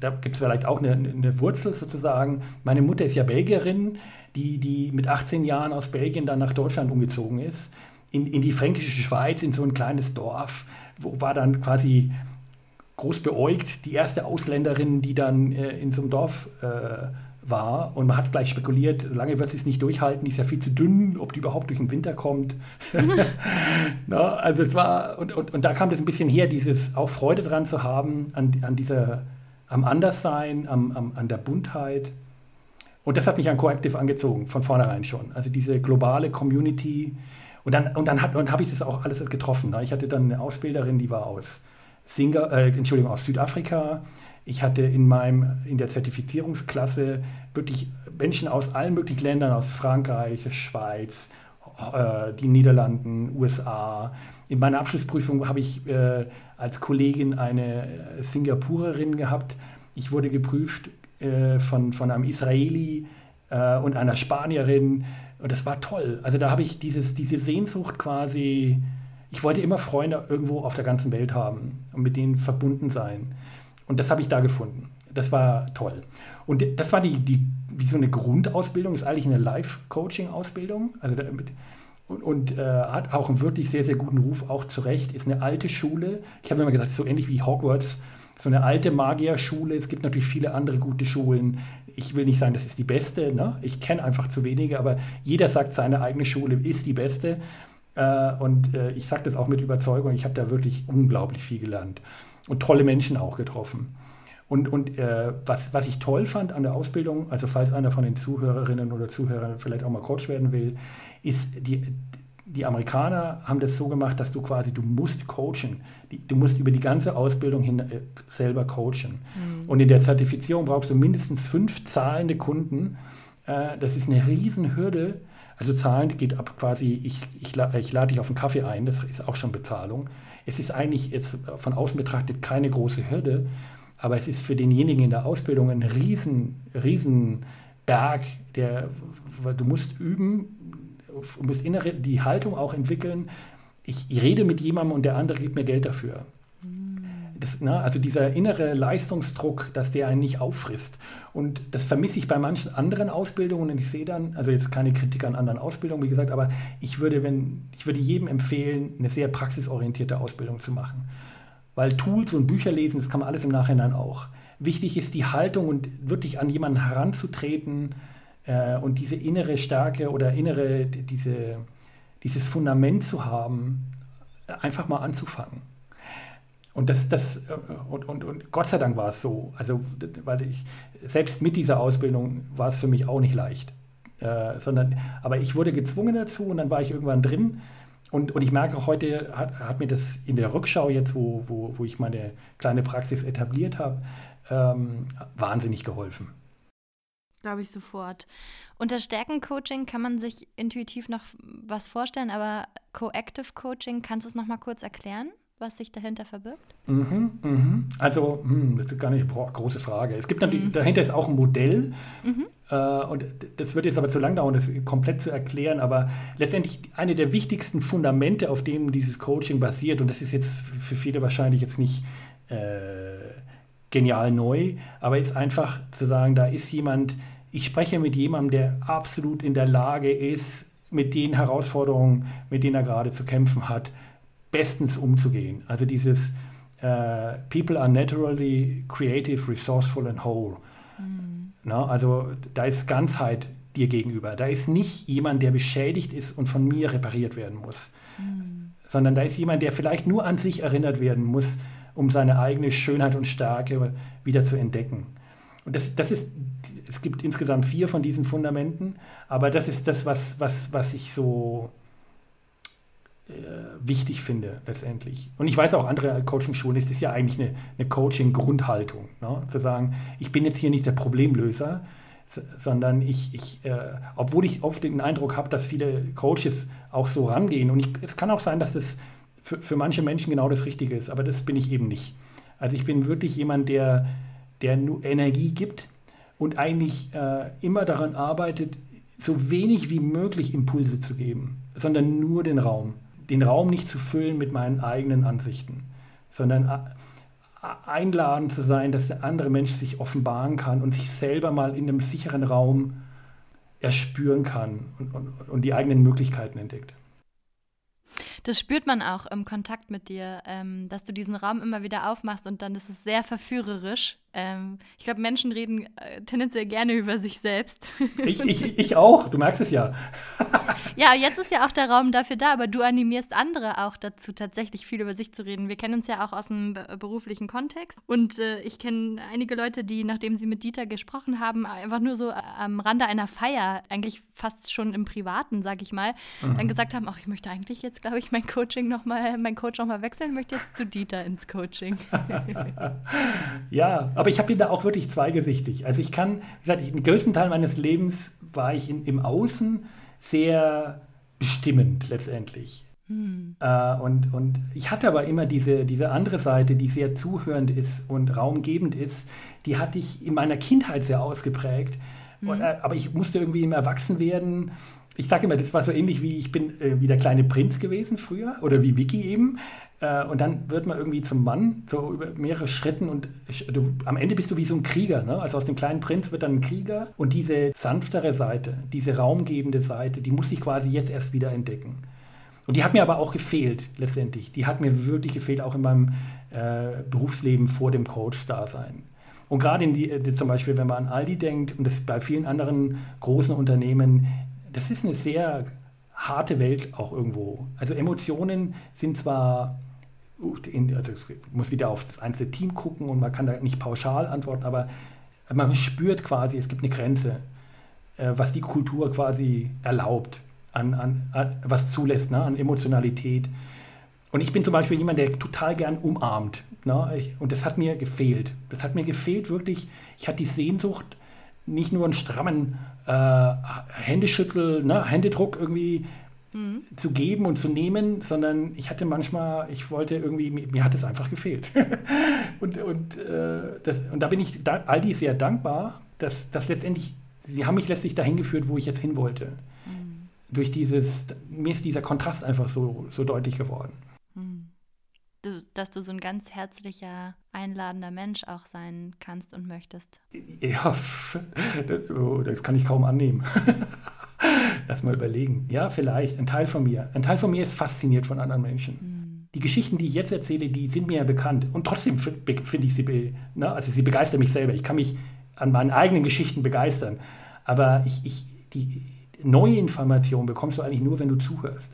da gibt es vielleicht auch eine, eine Wurzel sozusagen. Meine Mutter ist ja Belgierin die, die mit 18 Jahren aus Belgien dann nach Deutschland umgezogen ist, in, in die fränkische Schweiz, in so ein kleines Dorf, wo war dann quasi groß beäugt, die erste Ausländerin, die dann äh, in so einem Dorf äh, war. Und man hat gleich spekuliert, lange wird sie es nicht durchhalten, die ist ja viel zu dünn, ob die überhaupt durch den Winter kommt. Na, also es war, und, und, und da kam das ein bisschen her, dieses auch Freude dran zu haben, an, an dieser, am Anderssein, am, am, an der Buntheit. Und das hat mich an Coactive angezogen, von vornherein schon. Also diese globale Community. Und dann, und dann, dann habe ich das auch alles getroffen. Ne? Ich hatte dann eine Ausbilderin, die war aus, Singa, äh, Entschuldigung, aus Südafrika. Ich hatte in, meinem, in der Zertifizierungsklasse wirklich Menschen aus allen möglichen Ländern, aus Frankreich, der Schweiz, äh, die Niederlanden, USA. In meiner Abschlussprüfung habe ich äh, als Kollegin eine Singapurerin gehabt. Ich wurde geprüft äh, von, von einem Israeli äh, und einer Spanierin. Und das war toll. Also da habe ich dieses, diese Sehnsucht quasi, ich wollte immer Freunde irgendwo auf der ganzen Welt haben und mit denen verbunden sein. Und das habe ich da gefunden. das war toll. Und das war die, die wie so eine Grundausbildung, ist eigentlich eine Life-Coaching-Ausbildung. Also und, und äh, hat auch einen wirklich sehr, sehr guten Ruf, auch zu Recht. Ist eine alte Schule. Ich habe immer gesagt, so ähnlich wie Hogwarts, so eine alte Magierschule. Es gibt natürlich viele andere gute Schulen. Ich will nicht sagen, das ist die beste. Ne? Ich kenne einfach zu wenige, aber jeder sagt, seine eigene Schule ist die beste. Äh, und äh, ich sage das auch mit Überzeugung. Ich habe da wirklich unglaublich viel gelernt und tolle Menschen auch getroffen. Und, und äh, was, was ich toll fand an der Ausbildung, also falls einer von den Zuhörerinnen oder Zuhörern vielleicht auch mal Coach werden will, ist, die, die Amerikaner haben das so gemacht, dass du quasi, du musst coachen. Du musst über die ganze Ausbildung hin äh, selber coachen. Mhm. Und in der Zertifizierung brauchst du mindestens fünf zahlende Kunden. Äh, das ist eine Riesenhürde. Also zahlen geht ab quasi, ich, ich, ich lade dich auf einen Kaffee ein, das ist auch schon Bezahlung. Es ist eigentlich jetzt von außen betrachtet keine große Hürde, aber es ist für denjenigen in der Ausbildung ein riesen, riesen Berg, der, du musst üben, du musst innere, die Haltung auch entwickeln. Ich, ich rede mit jemandem und der andere gibt mir Geld dafür. Das, na, also dieser innere Leistungsdruck, dass der einen nicht auffrisst. Und das vermisse ich bei manchen anderen Ausbildungen und ich sehe dann, also jetzt keine Kritik an anderen Ausbildungen, wie gesagt, aber ich würde, wenn, ich würde jedem empfehlen, eine sehr praxisorientierte Ausbildung zu machen. Weil Tools und Bücher lesen, das kann man alles im Nachhinein auch. Wichtig ist die Haltung und wirklich an jemanden heranzutreten äh, und diese innere Stärke oder innere, diese, dieses Fundament zu haben, einfach mal anzufangen. Und, das, das, äh, und, und, und Gott sei Dank war es so. Also, weil ich, selbst mit dieser Ausbildung war es für mich auch nicht leicht. Äh, sondern, aber ich wurde gezwungen dazu und dann war ich irgendwann drin und, und ich merke auch heute, hat, hat mir das in der Rückschau jetzt, wo, wo, wo ich meine kleine Praxis etabliert habe, ähm, wahnsinnig geholfen. Glaube ich sofort. Unter Stärkencoaching kann man sich intuitiv noch was vorstellen, aber Coactive Coaching, kannst du es noch mal kurz erklären? Was sich dahinter verbirgt? Mhm, mhm. Also, hm, das ist gar nicht eine große Frage. Es gibt natürlich, mhm. dahinter ist auch ein Modell. Mhm. Äh, und das wird jetzt aber zu lang dauern, das komplett zu erklären. Aber letztendlich eine der wichtigsten Fundamente, auf denen dieses Coaching basiert, und das ist jetzt für viele wahrscheinlich jetzt nicht äh, genial neu, aber ist einfach zu sagen, da ist jemand, ich spreche mit jemandem, der absolut in der Lage ist, mit den Herausforderungen, mit denen er gerade zu kämpfen hat, bestens umzugehen. Also dieses äh, People are naturally creative, resourceful and whole. Mhm. Na, also da ist Ganzheit dir gegenüber. Da ist nicht jemand, der beschädigt ist und von mir repariert werden muss, mhm. sondern da ist jemand, der vielleicht nur an sich erinnert werden muss, um seine eigene Schönheit und Stärke wieder zu entdecken. Und das, das ist, es gibt insgesamt vier von diesen Fundamenten, aber das ist das, was, was, was ich so wichtig finde letztendlich. Und ich weiß auch, andere Coaching-Schulen ist es ja eigentlich eine, eine Coaching-Grundhaltung, ne? zu sagen, ich bin jetzt hier nicht der Problemlöser, sondern ich, ich äh, obwohl ich oft den Eindruck habe, dass viele Coaches auch so rangehen und ich, es kann auch sein, dass das für, für manche Menschen genau das Richtige ist, aber das bin ich eben nicht. Also ich bin wirklich jemand, der, der nur Energie gibt und eigentlich äh, immer daran arbeitet, so wenig wie möglich Impulse zu geben, sondern nur den Raum den Raum nicht zu füllen mit meinen eigenen Ansichten, sondern einladen zu sein, dass der andere Mensch sich offenbaren kann und sich selber mal in einem sicheren Raum erspüren kann und, und, und die eigenen Möglichkeiten entdeckt. Das spürt man auch im Kontakt mit dir, ähm, dass du diesen Raum immer wieder aufmachst und dann ist es sehr verführerisch. Ähm, ich glaube, Menschen reden äh, tendenziell gerne über sich selbst. Ich, ich, ich auch, du merkst es ja. ja, jetzt ist ja auch der Raum dafür da, aber du animierst andere auch dazu, tatsächlich viel über sich zu reden. Wir kennen uns ja auch aus dem beruflichen Kontext und äh, ich kenne einige Leute, die, nachdem sie mit Dieter gesprochen haben, einfach nur so am Rande einer Feier, eigentlich fast schon im Privaten, sag ich mal, mhm. dann gesagt haben, ach, ich möchte eigentlich jetzt, glaube ich, mein Coaching noch mal, mein Coach nochmal wechseln, möchte jetzt zu Dieter ins Coaching. ja, aber ich habe da auch wirklich zweigesichtig. Also ich kann, wie gesagt, ich, den größten Teil meines Lebens war ich in, im Außen sehr bestimmend letztendlich. Hm. Äh, und, und ich hatte aber immer diese, diese andere Seite, die sehr zuhörend ist und raumgebend ist, die hatte ich in meiner Kindheit sehr ausgeprägt. Hm. Und, äh, aber ich musste irgendwie im Erwachsenwerden ich sage immer, das war so ähnlich wie ich bin äh, wie der kleine Prinz gewesen früher oder wie Vicky eben. Äh, und dann wird man irgendwie zum Mann, so über mehrere Schritten und du, am Ende bist du wie so ein Krieger. Ne? Also aus dem kleinen Prinz wird dann ein Krieger und diese sanftere Seite, diese raumgebende Seite, die muss ich quasi jetzt erst wieder entdecken. Und die hat mir aber auch gefehlt, letztendlich. Die hat mir wirklich gefehlt, auch in meinem äh, Berufsleben vor dem Coach-Dasein. Und gerade die, äh, zum Beispiel, wenn man an Aldi denkt und das bei vielen anderen großen Unternehmen, das ist eine sehr harte Welt auch irgendwo. Also Emotionen sind zwar, also ich muss wieder auf das einzelne Team gucken und man kann da nicht pauschal antworten, aber man spürt quasi, es gibt eine Grenze, äh, was die Kultur quasi erlaubt an, an, an was zulässt, ne, an Emotionalität. Und ich bin zum Beispiel jemand, der total gern umarmt. Ne? Ich, und das hat mir gefehlt. Das hat mir gefehlt, wirklich. Ich hatte die Sehnsucht, nicht nur einen strammen äh, Händeschüttel, ne, Händedruck irgendwie mhm. zu geben und zu nehmen, sondern ich hatte manchmal, ich wollte irgendwie, mir, mir hat es einfach gefehlt. und, und, äh, das, und da bin ich da, Aldi sehr dankbar, dass, dass letztendlich, sie haben mich letztlich dahin geführt, wo ich jetzt hin wollte durch dieses, mir ist dieser Kontrast einfach so, so deutlich geworden. Dass du so ein ganz herzlicher, einladender Mensch auch sein kannst und möchtest. Ja, das, oh, das kann ich kaum annehmen. Lass mal überlegen. Ja, vielleicht, ein Teil von mir. Ein Teil von mir ist fasziniert von anderen Menschen. Hm. Die Geschichten, die ich jetzt erzähle, die sind mir ja bekannt. Und trotzdem finde ich sie, ne, also sie begeistern mich selber. Ich kann mich an meinen eigenen Geschichten begeistern. Aber ich, ich, die, neue Informationen bekommst du eigentlich nur, wenn du zuhörst.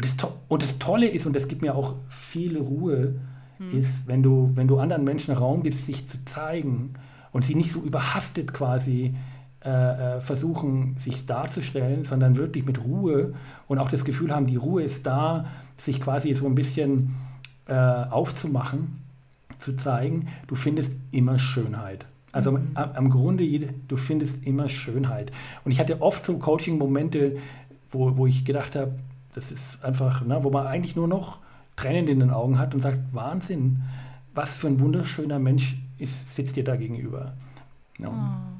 Und, das, und das Tolle ist, und das gibt mir auch viel Ruhe, mhm. ist, wenn du, wenn du anderen Menschen Raum gibst, sich zu zeigen und sie nicht so überhastet quasi äh, äh, versuchen, sich darzustellen, sondern wirklich mit Ruhe und auch das Gefühl haben, die Ruhe ist da, sich quasi so ein bisschen äh, aufzumachen, zu zeigen, du findest immer Schönheit. Also mhm. am, am, Grunde, du findest immer Schönheit. Und ich hatte oft so Coaching-Momente, wo, wo ich gedacht habe, das ist einfach, ne, wo man eigentlich nur noch Tränen in den Augen hat und sagt, Wahnsinn, was für ein wunderschöner Mensch ist, sitzt dir da gegenüber. Ja. Oh.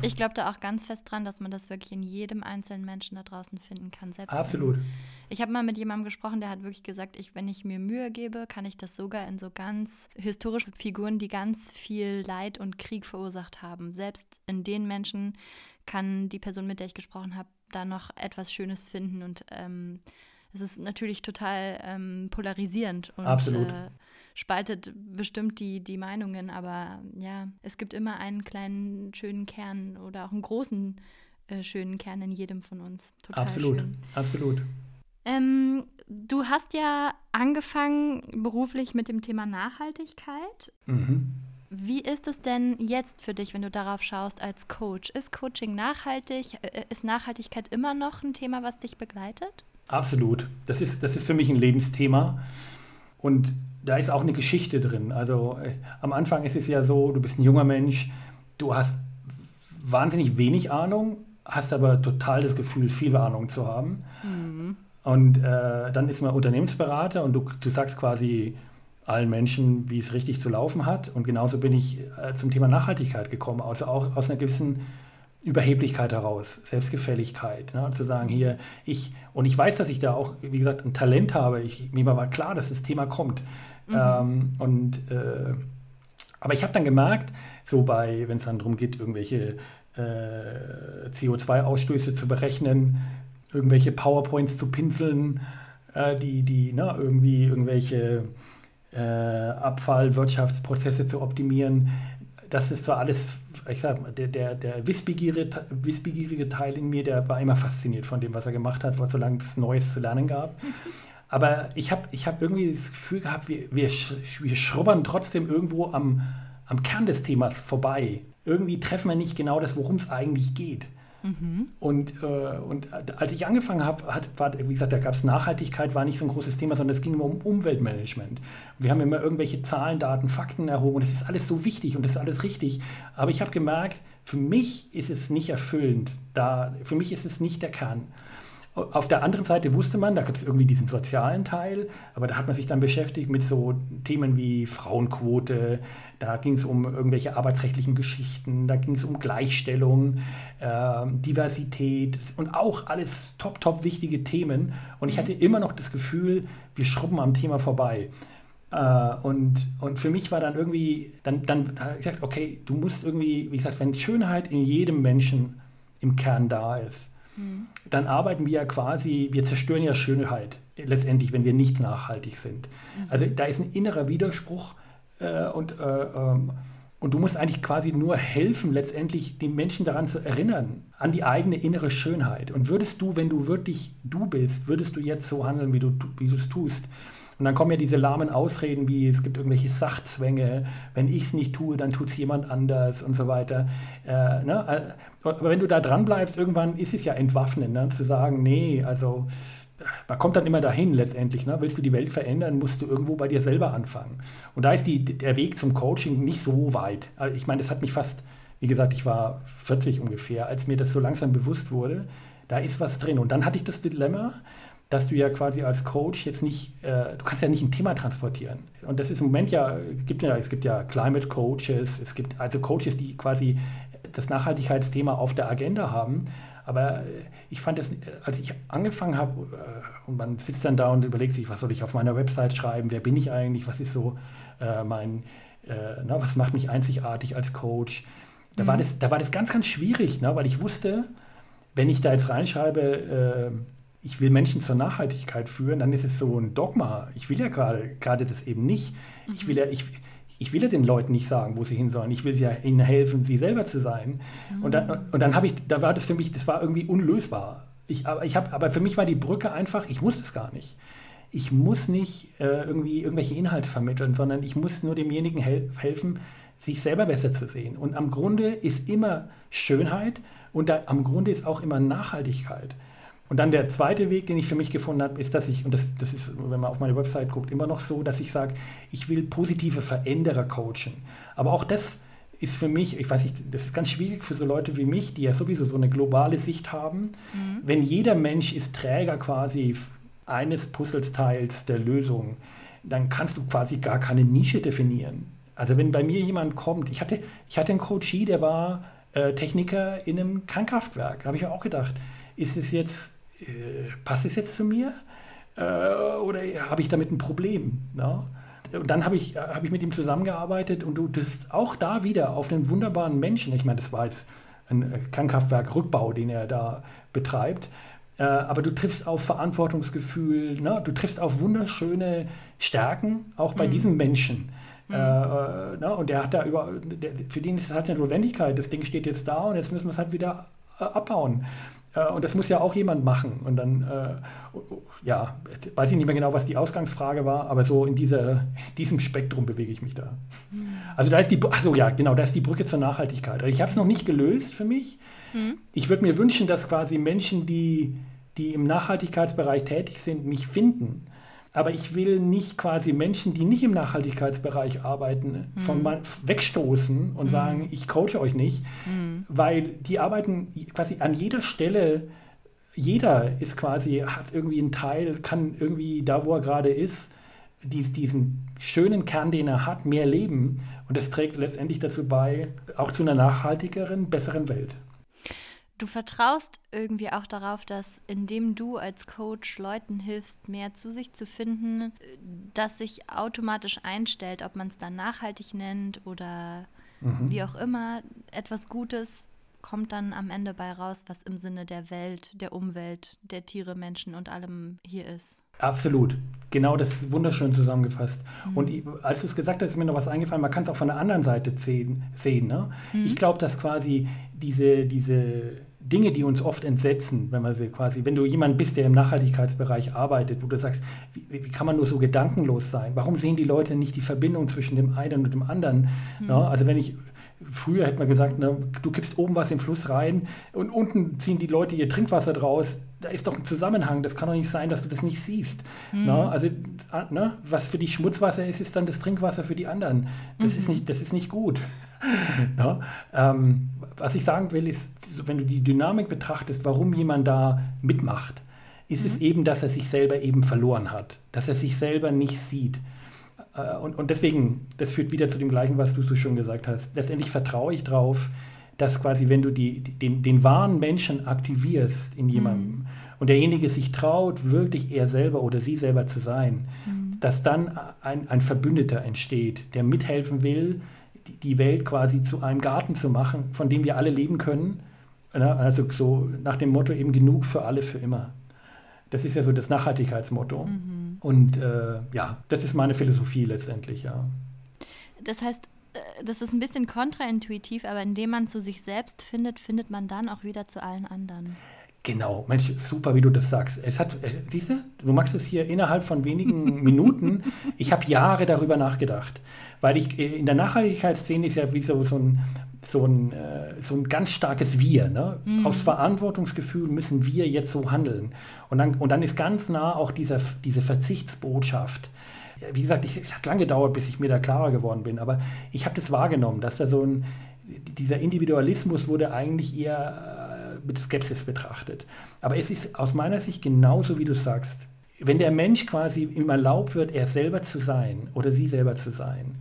ich, ich glaube da auch ganz fest dran, dass man das wirklich in jedem einzelnen Menschen da draußen finden kann. Selbst Absolut. In, ich habe mal mit jemandem gesprochen, der hat wirklich gesagt, ich, wenn ich mir Mühe gebe, kann ich das sogar in so ganz historische Figuren, die ganz viel Leid und Krieg verursacht haben. Selbst in den Menschen kann die Person, mit der ich gesprochen habe, da noch etwas Schönes finden und ähm, es ist natürlich total ähm, polarisierend und. Äh, spaltet bestimmt die, die Meinungen, aber ja, es gibt immer einen kleinen schönen Kern oder auch einen großen äh, schönen Kern in jedem von uns. Total absolut, schön. absolut. Ähm, du hast ja angefangen beruflich mit dem Thema Nachhaltigkeit. Mhm. Wie ist es denn jetzt für dich, wenn du darauf schaust als Coach? Ist Coaching nachhaltig? Äh, ist Nachhaltigkeit immer noch ein Thema, was dich begleitet? Absolut. Das ist, das ist für mich ein Lebensthema. Und da ist auch eine Geschichte drin. Also äh, am Anfang ist es ja so, du bist ein junger Mensch, du hast wahnsinnig wenig Ahnung, hast aber total das Gefühl, viel Ahnung zu haben. Mhm. Und äh, dann ist man Unternehmensberater und du, du sagst quasi allen Menschen, wie es richtig zu laufen hat. Und genauso bin ich äh, zum Thema Nachhaltigkeit gekommen, also auch aus einer gewissen Überheblichkeit heraus, Selbstgefälligkeit, ne? zu sagen, hier, ich, und ich weiß, dass ich da auch, wie gesagt, ein Talent habe. Ich, mir war klar, dass das Thema kommt. Mhm. Ähm, und, äh, aber ich habe dann gemerkt, so bei, wenn es dann darum geht, irgendwelche äh, CO2-Ausstöße zu berechnen, irgendwelche PowerPoints zu pinseln, äh, die, die ne, irgendwie irgendwelche äh, Abfallwirtschaftsprozesse zu optimieren, das ist so alles ich sag, der, der, der wissbegierige, wissbegierige Teil in mir, der war immer fasziniert von dem, was er gemacht hat, solange es Neues zu lernen gab. Aber ich habe ich hab irgendwie das Gefühl gehabt, wir, wir, wir schrubbern trotzdem irgendwo am, am Kern des Themas vorbei. Irgendwie treffen wir nicht genau das, worum es eigentlich geht. Mhm. Und, äh, und als ich angefangen habe, war, wie gesagt, da gab es Nachhaltigkeit, war nicht so ein großes Thema, sondern es ging immer um Umweltmanagement. Wir haben immer irgendwelche Zahlen, Daten, Fakten erhoben und das ist alles so wichtig und das ist alles richtig. Aber ich habe gemerkt, für mich ist es nicht erfüllend. Da, für mich ist es nicht der Kern. Auf der anderen Seite wusste man, da gibt es irgendwie diesen sozialen Teil, aber da hat man sich dann beschäftigt mit so Themen wie Frauenquote, da ging es um irgendwelche arbeitsrechtlichen Geschichten, da ging es um Gleichstellung, äh, Diversität und auch alles top, top wichtige Themen. Und ich mhm. hatte immer noch das Gefühl, wir schrubben am Thema vorbei. Uh, und, und für mich war dann irgendwie, dann, dann habe ich gesagt, okay, du musst irgendwie, wie gesagt, wenn Schönheit in jedem Menschen im Kern da ist, mhm. dann arbeiten wir ja quasi, wir zerstören ja Schönheit letztendlich, wenn wir nicht nachhaltig sind. Mhm. Also da ist ein innerer Widerspruch äh, und, äh, ähm, und du musst eigentlich quasi nur helfen, letztendlich die Menschen daran zu erinnern, an die eigene innere Schönheit. Und würdest du, wenn du wirklich du bist, würdest du jetzt so handeln, wie du es tust, und dann kommen ja diese lahmen Ausreden wie, es gibt irgendwelche Sachzwänge, wenn ich es nicht tue, dann tut es jemand anders und so weiter. Äh, ne? Äh, aber wenn du da dran bleibst, irgendwann ist es ja entwaffnend, ne? zu sagen, nee, also man kommt dann immer dahin letztendlich. Ne? Willst du die Welt verändern, musst du irgendwo bei dir selber anfangen. Und da ist die, der Weg zum Coaching nicht so weit. Also ich meine, das hat mich fast, wie gesagt, ich war 40 ungefähr, als mir das so langsam bewusst wurde, da ist was drin. Und dann hatte ich das Dilemma, dass du ja quasi als Coach jetzt nicht, äh, du kannst ja nicht ein Thema transportieren. Und das ist im Moment ja, gibt ja, es gibt ja Climate Coaches, es gibt also Coaches, die quasi das Nachhaltigkeitsthema auf der Agenda haben. Aber äh, ich fand es, als ich angefangen habe, äh, und man sitzt dann da und überlegt sich, was soll ich auf meiner Website schreiben, wer bin ich eigentlich, was ist so äh, mein, äh, na, was macht mich einzigartig als Coach. Da, mhm. war, das, da war das ganz, ganz schwierig, ne, weil ich wusste, wenn ich da jetzt reinschreibe, äh, ich will Menschen zur Nachhaltigkeit führen, dann ist es so ein Dogma. Ich will ja gerade das eben nicht. Mhm. Ich will ja, ich, ich will ja den Leuten nicht sagen, wo sie hin sollen. Ich will ja ihnen helfen, sie selber zu sein. Mhm. Und dann, und dann habe ich, da war das für mich, das war irgendwie unlösbar. Ich, aber, ich hab, aber für mich war die Brücke einfach, ich muss es gar nicht. Ich muss nicht äh, irgendwie irgendwelche Inhalte vermitteln, sondern ich muss nur demjenigen hel helfen, sich selber besser zu sehen. Und am Grunde ist immer Schönheit und da, am Grunde ist auch immer Nachhaltigkeit. Und dann der zweite Weg, den ich für mich gefunden habe, ist, dass ich, und das, das ist, wenn man auf meine Website guckt, immer noch so, dass ich sage, ich will positive Veränderer coachen. Aber auch das ist für mich, ich weiß nicht, das ist ganz schwierig für so Leute wie mich, die ja sowieso so eine globale Sicht haben. Mhm. Wenn jeder Mensch ist Träger quasi eines Puzzleteils der Lösung, dann kannst du quasi gar keine Nische definieren. Also wenn bei mir jemand kommt, ich hatte, ich hatte einen Coachie, der war äh, Techniker in einem Kernkraftwerk. Da habe ich mir auch gedacht, ist es jetzt äh, passt es jetzt zu mir äh, oder habe ich damit ein Problem? No? Und dann habe ich, hab ich mit ihm zusammengearbeitet und du bist auch da wieder auf einen wunderbaren Menschen. Ich meine, das war jetzt ein Kernkraftwerk-Rückbau, den er da betreibt. Äh, aber du triffst auf Verantwortungsgefühl, ne? du triffst auf wunderschöne Stärken, auch bei mhm. diesen Menschen. Mhm. Äh, ne? Und der hat da über, der, für den ist es halt eine Notwendigkeit. Das Ding steht jetzt da und jetzt müssen wir es halt wieder äh, abbauen. Äh, und das muss ja auch jemand machen. Und dann, äh, ja, weiß ich nicht mehr genau, was die Ausgangsfrage war, aber so in dieser, diesem Spektrum bewege ich mich da. Mhm. Also da ist die, achso, ja, genau, da ist die Brücke zur Nachhaltigkeit. Ich habe es noch nicht gelöst für mich. Mhm. Ich würde mir wünschen, dass quasi Menschen, die, die im Nachhaltigkeitsbereich tätig sind, mich finden aber ich will nicht quasi Menschen, die nicht im Nachhaltigkeitsbereich arbeiten, mhm. von mal wegstoßen und mhm. sagen, ich coache euch nicht, mhm. weil die arbeiten quasi an jeder Stelle, jeder ist quasi, hat irgendwie einen Teil, kann irgendwie da, wo er gerade ist, diesen schönen Kern, den er hat, mehr leben. Und das trägt letztendlich dazu bei, auch zu einer nachhaltigeren, besseren Welt. Du vertraust irgendwie auch darauf, dass indem du als Coach Leuten hilfst, mehr zu sich zu finden, dass sich automatisch einstellt, ob man es dann nachhaltig nennt oder mhm. wie auch immer, etwas Gutes kommt dann am Ende bei raus, was im Sinne der Welt, der Umwelt, der Tiere, Menschen und allem hier ist. Absolut. Genau das ist wunderschön zusammengefasst. Mhm. Und als du es gesagt hast, ist mir noch was eingefallen, man kann es auch von der anderen Seite sehen. sehen ne? mhm. Ich glaube, dass quasi diese, diese Dinge, die uns oft entsetzen, wenn man sie quasi, wenn du jemand bist, der im Nachhaltigkeitsbereich arbeitet, wo du sagst, wie, wie, kann man nur so gedankenlos sein? Warum sehen die Leute nicht die Verbindung zwischen dem einen und dem anderen? Mhm. No, also wenn ich Früher hätte man gesagt, ne, du kippst oben was im Fluss rein und unten ziehen die Leute ihr Trinkwasser draus. Da ist doch ein Zusammenhang. Das kann doch nicht sein, dass du das nicht siehst. Mhm. Ne? Also, ne, was für die Schmutzwasser ist, ist dann das Trinkwasser für die anderen. Das, mhm. ist, nicht, das ist nicht gut. ne? ähm, was ich sagen will, ist, wenn du die Dynamik betrachtest, warum jemand da mitmacht. ist mhm. es eben, dass er sich selber eben verloren hat, dass er sich selber nicht sieht. Äh, und, und deswegen, das führt wieder zu dem gleichen, was du so schon gesagt hast. Letztendlich vertraue ich darauf, dass quasi, wenn du die, den, den wahren Menschen aktivierst in jemandem mhm. und derjenige sich traut, wirklich er selber oder sie selber zu sein, mhm. dass dann ein, ein Verbündeter entsteht, der mithelfen will, die, die Welt quasi zu einem Garten zu machen, von dem wir alle leben können. Also so nach dem Motto eben genug für alle für immer. Das ist ja so das Nachhaltigkeitsmotto. Mhm. Und äh, ja, das ist meine Philosophie letztendlich, ja. Das heißt, äh, das ist ein bisschen kontraintuitiv, aber indem man zu sich selbst findet, findet man dann auch wieder zu allen anderen. Genau, Mensch, super, wie du das sagst. Es hat, äh, siehst du, du machst es hier innerhalb von wenigen Minuten. Ich habe Jahre darüber nachgedacht, weil ich äh, in der Nachhaltigkeitsszene ist ja wie so, so ein, so ein, so ein ganz starkes Wir. Ne? Mhm. Aus Verantwortungsgefühl müssen wir jetzt so handeln. Und dann, und dann ist ganz nah auch dieser, diese Verzichtsbotschaft wie gesagt, es hat lange gedauert, bis ich mir da klarer geworden bin, aber ich habe das wahrgenommen, dass da so ein, dieser Individualismus wurde eigentlich eher äh, mit Skepsis betrachtet. Aber es ist aus meiner Sicht genauso, wie du sagst. Wenn der Mensch quasi ihm erlaubt wird, er selber zu sein oder sie selber zu sein,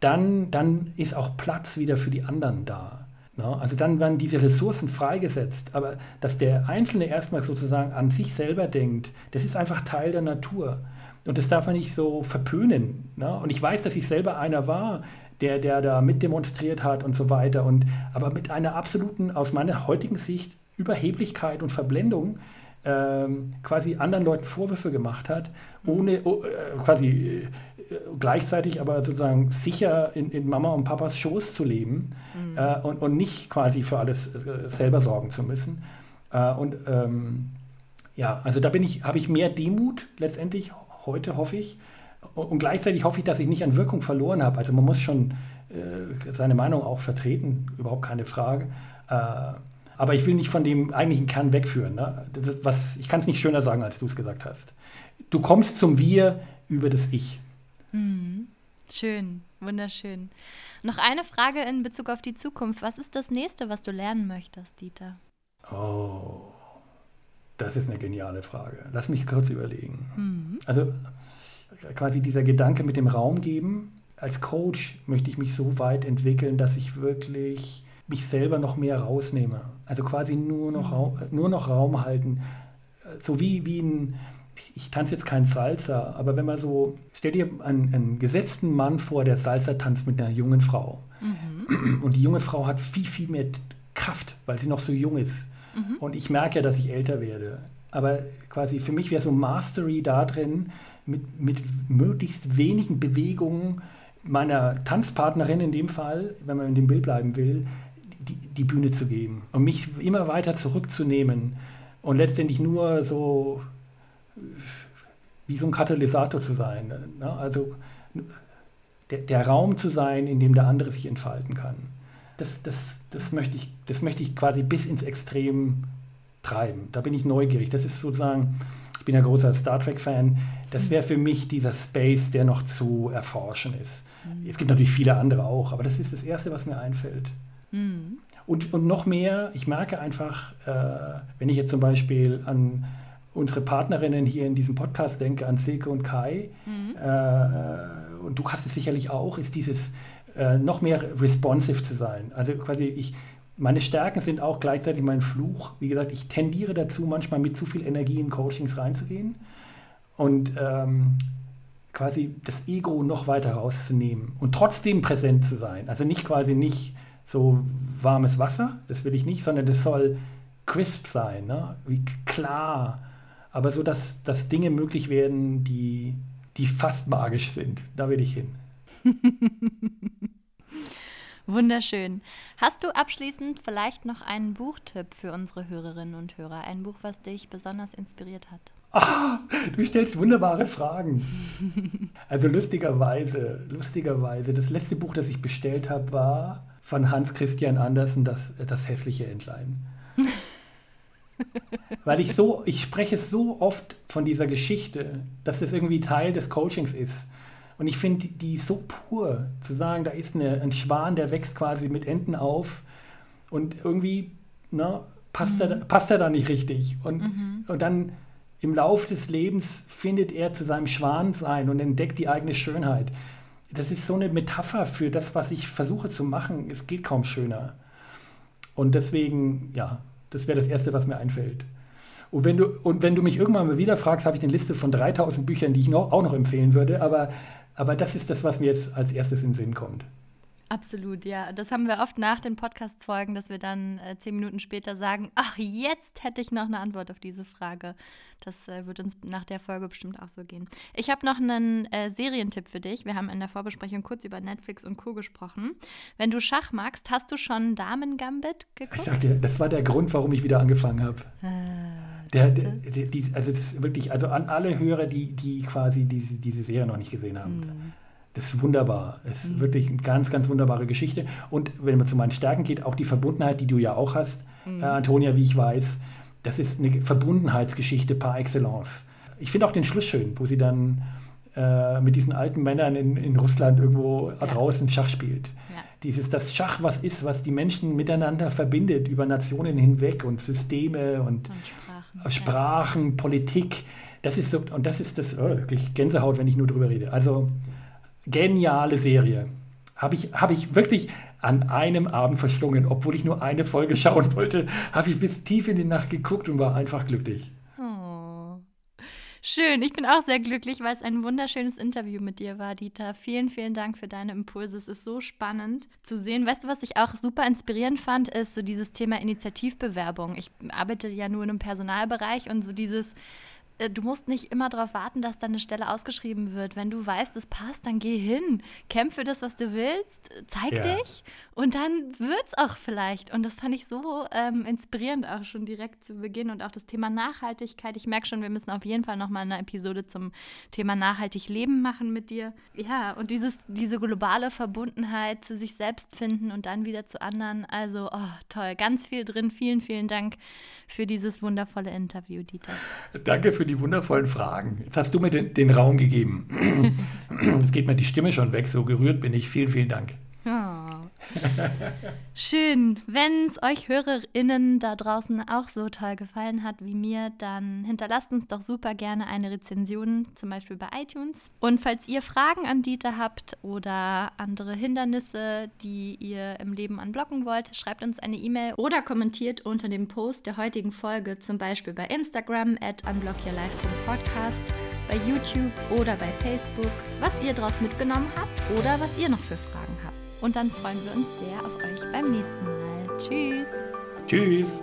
dann, dann ist auch Platz wieder für die anderen da. Ne? Also dann werden diese Ressourcen freigesetzt. Aber dass der Einzelne erstmal sozusagen an sich selber denkt, das ist einfach Teil der Natur. Und das darf man nicht so verpönen. Ne? Und ich weiß, dass ich selber einer war, der, der da mitdemonstriert hat und so weiter. Und, aber mit einer absoluten, aus meiner heutigen Sicht, Überheblichkeit und Verblendung ähm, quasi anderen Leuten Vorwürfe gemacht hat, ohne oh, äh, quasi äh, gleichzeitig aber sozusagen sicher in, in, Mama und Papas Schoß zu leben mhm. äh, und, und nicht quasi für alles äh, selber sorgen zu müssen. Äh, und ähm, ja, also da bin ich, habe ich mehr Demut letztendlich heute, hoffe ich. Und gleichzeitig hoffe ich, dass ich nicht an Wirkung verloren habe. Also man muss schon äh, seine Meinung auch vertreten, überhaupt keine Frage. Aber ich will nicht von dem eigentlichen Kern wegführen. Ne? was, ich kann es nicht schöner sagen, als du es gesagt hast. Du kommst zum Wir über das Ich. Mhm. Schön, wunderschön. Noch eine Frage in Bezug auf die Zukunft. Was ist das nächste, was du lernen möchtest, Dieter? Oh. Das ist eine geniale Frage. Lass mich kurz überlegen. Mhm. Also quasi dieser Gedanke mit dem Raum geben. Als Coach möchte ich mich so weit entwickeln, dass ich wirklich mich selber noch mehr rausnehme. Also quasi nur noch, mhm. Raum, nur noch Raum halten. So wie, wie ein, ich tanze jetzt kein Salsa, aber wenn man so, stell dir einen, einen gesetzten Mann vor, der Salsa tanzt mit einer jungen Frau. Mhm. Und die junge Frau hat viel, viel mehr Kraft, weil sie noch so jung ist. Mhm. Und ich merke ja, dass ich älter werde. Aber quasi für mich wäre so Mastery da drin, mit, mit möglichst wenigen Bewegungen meiner Tanzpartnerin in dem Fall, wenn man in dem Bild bleiben will, die, die Bühne zu geben und mich immer weiter zurückzunehmen und letztendlich nur so wie so ein Katalysator zu sein. Ne? Also der, der Raum zu sein, in dem der andere sich entfalten kann das, das, das, möchte ich, das möchte ich quasi bis ins Extrem treiben. Da bin ich neugierig. Das ist sozusagen, ich bin ja großer Star Trek-Fan, das wäre für mich dieser Space, der noch zu erforschen ist. Mhm. Es gibt natürlich viele andere auch, aber das ist das Erste, was mir einfällt. Mhm. Und, und noch mehr, ich merke einfach, äh, wenn ich jetzt zum Beispiel an unsere Partnerinnen hier in diesem Podcast denke, an Silke und Kai, mhm. äh, und du hast es sicherlich auch, ist dieses äh, noch mehr responsive zu sein. Also quasi ich, meine Stärken sind auch gleichzeitig mein Fluch. Wie gesagt, ich tendiere dazu, manchmal mit zu viel Energie in Coachings reinzugehen und ähm, quasi das Ego noch weiter rauszunehmen und trotzdem präsent zu sein. Also nicht quasi nicht so warmes Wasser, das will ich nicht, sondern das soll crisp sein, ne? wie klar, aber so, dass, dass Dinge möglich werden, die, die fast magisch sind. Da will ich hin. Wunderschön. Hast du abschließend vielleicht noch einen Buchtipp für unsere Hörerinnen und Hörer? Ein Buch, was dich besonders inspiriert hat? Ah, du stellst wunderbare Fragen. Also lustigerweise, lustigerweise, das letzte Buch, das ich bestellt habe, war von Hans Christian Andersen, das, das hässliche Entlein. Weil ich so, ich spreche so oft von dieser Geschichte, dass das irgendwie Teil des Coachings ist. Und ich finde die so pur, zu sagen, da ist eine, ein Schwan, der wächst quasi mit Enten auf und irgendwie ne, passt, mhm. er, passt er da nicht richtig. Und, mhm. und dann im Laufe des Lebens findet er zu seinem Schwansein und entdeckt die eigene Schönheit. Das ist so eine Metapher für das, was ich versuche zu machen. Es geht kaum schöner. Und deswegen, ja, das wäre das Erste, was mir einfällt. Und wenn, du, und wenn du mich irgendwann mal wieder fragst, habe ich eine Liste von 3000 Büchern, die ich noch, auch noch empfehlen würde. Aber, aber das ist das, was mir jetzt als erstes in den Sinn kommt. Absolut, ja. Das haben wir oft nach den Podcast-Folgen, dass wir dann äh, zehn Minuten später sagen, ach, jetzt hätte ich noch eine Antwort auf diese Frage. Das äh, wird uns nach der Folge bestimmt auch so gehen. Ich habe noch einen äh, Serientipp für dich. Wir haben in der Vorbesprechung kurz über Netflix und Co. gesprochen. Wenn du Schach magst, hast du schon Damen Gambit geguckt? Ich sag dir, das war der Grund, warum ich wieder angefangen habe. Ah, der, der, der, die, also das ist wirklich, also an alle Hörer, die, die quasi diese, diese Serie noch nicht gesehen haben. Mm. Das ist wunderbar. Es ist mhm. wirklich eine ganz, ganz wunderbare Geschichte. Und wenn man zu meinen Stärken geht, auch die Verbundenheit, die du ja auch hast, mhm. äh, Antonia, wie ich weiß, das ist eine Verbundenheitsgeschichte par excellence. Ich finde auch den Schluss schön, wo sie dann äh, mit diesen alten Männern in, in Russland irgendwo ja. draußen Schach spielt. Ja. Dieses, das Schach, was ist, was die Menschen miteinander verbindet, über Nationen hinweg und Systeme und, und Sprachen, Sprachen ja. Politik. Das ist so, und das ist das, oh, wirklich Gänsehaut, wenn ich nur drüber rede. Also geniale Serie. Habe ich, hab ich wirklich an einem Abend verschlungen, obwohl ich nur eine Folge schauen wollte, habe ich bis tief in die Nacht geguckt und war einfach glücklich. Oh. Schön, ich bin auch sehr glücklich, weil es ein wunderschönes Interview mit dir war, Dieter. Vielen, vielen Dank für deine Impulse. Es ist so spannend zu sehen. Weißt du, was ich auch super inspirierend fand, ist so dieses Thema Initiativbewerbung. Ich arbeite ja nur in einem Personalbereich und so dieses du musst nicht immer darauf warten, dass deine Stelle ausgeschrieben wird. Wenn du weißt, es passt, dann geh hin. Kämpfe das, was du willst. Zeig ja. dich. Und dann wird es auch vielleicht. Und das fand ich so ähm, inspirierend auch schon direkt zu Beginn. Und auch das Thema Nachhaltigkeit. Ich merke schon, wir müssen auf jeden Fall nochmal eine Episode zum Thema nachhaltig Leben machen mit dir. Ja, und dieses, diese globale Verbundenheit zu sich selbst finden und dann wieder zu anderen. Also, oh, toll. Ganz viel drin. Vielen, vielen Dank für dieses wundervolle Interview, Dieter. Danke für die wundervollen Fragen. Jetzt hast du mir den, den Raum gegeben. Jetzt geht mir die Stimme schon weg. So gerührt bin ich. Vielen, vielen Dank. Schön. Wenn es euch HörerInnen da draußen auch so toll gefallen hat wie mir, dann hinterlasst uns doch super gerne eine Rezension, zum Beispiel bei iTunes. Und falls ihr Fragen an Dieter habt oder andere Hindernisse, die ihr im Leben anblocken wollt, schreibt uns eine E-Mail oder kommentiert unter dem Post der heutigen Folge, zum Beispiel bei Instagram at unblockyourlifetime bei YouTube oder bei Facebook, was ihr daraus mitgenommen habt oder was ihr noch für Fragen. Und dann freuen wir uns sehr auf euch beim nächsten Mal. Tschüss. Tschüss.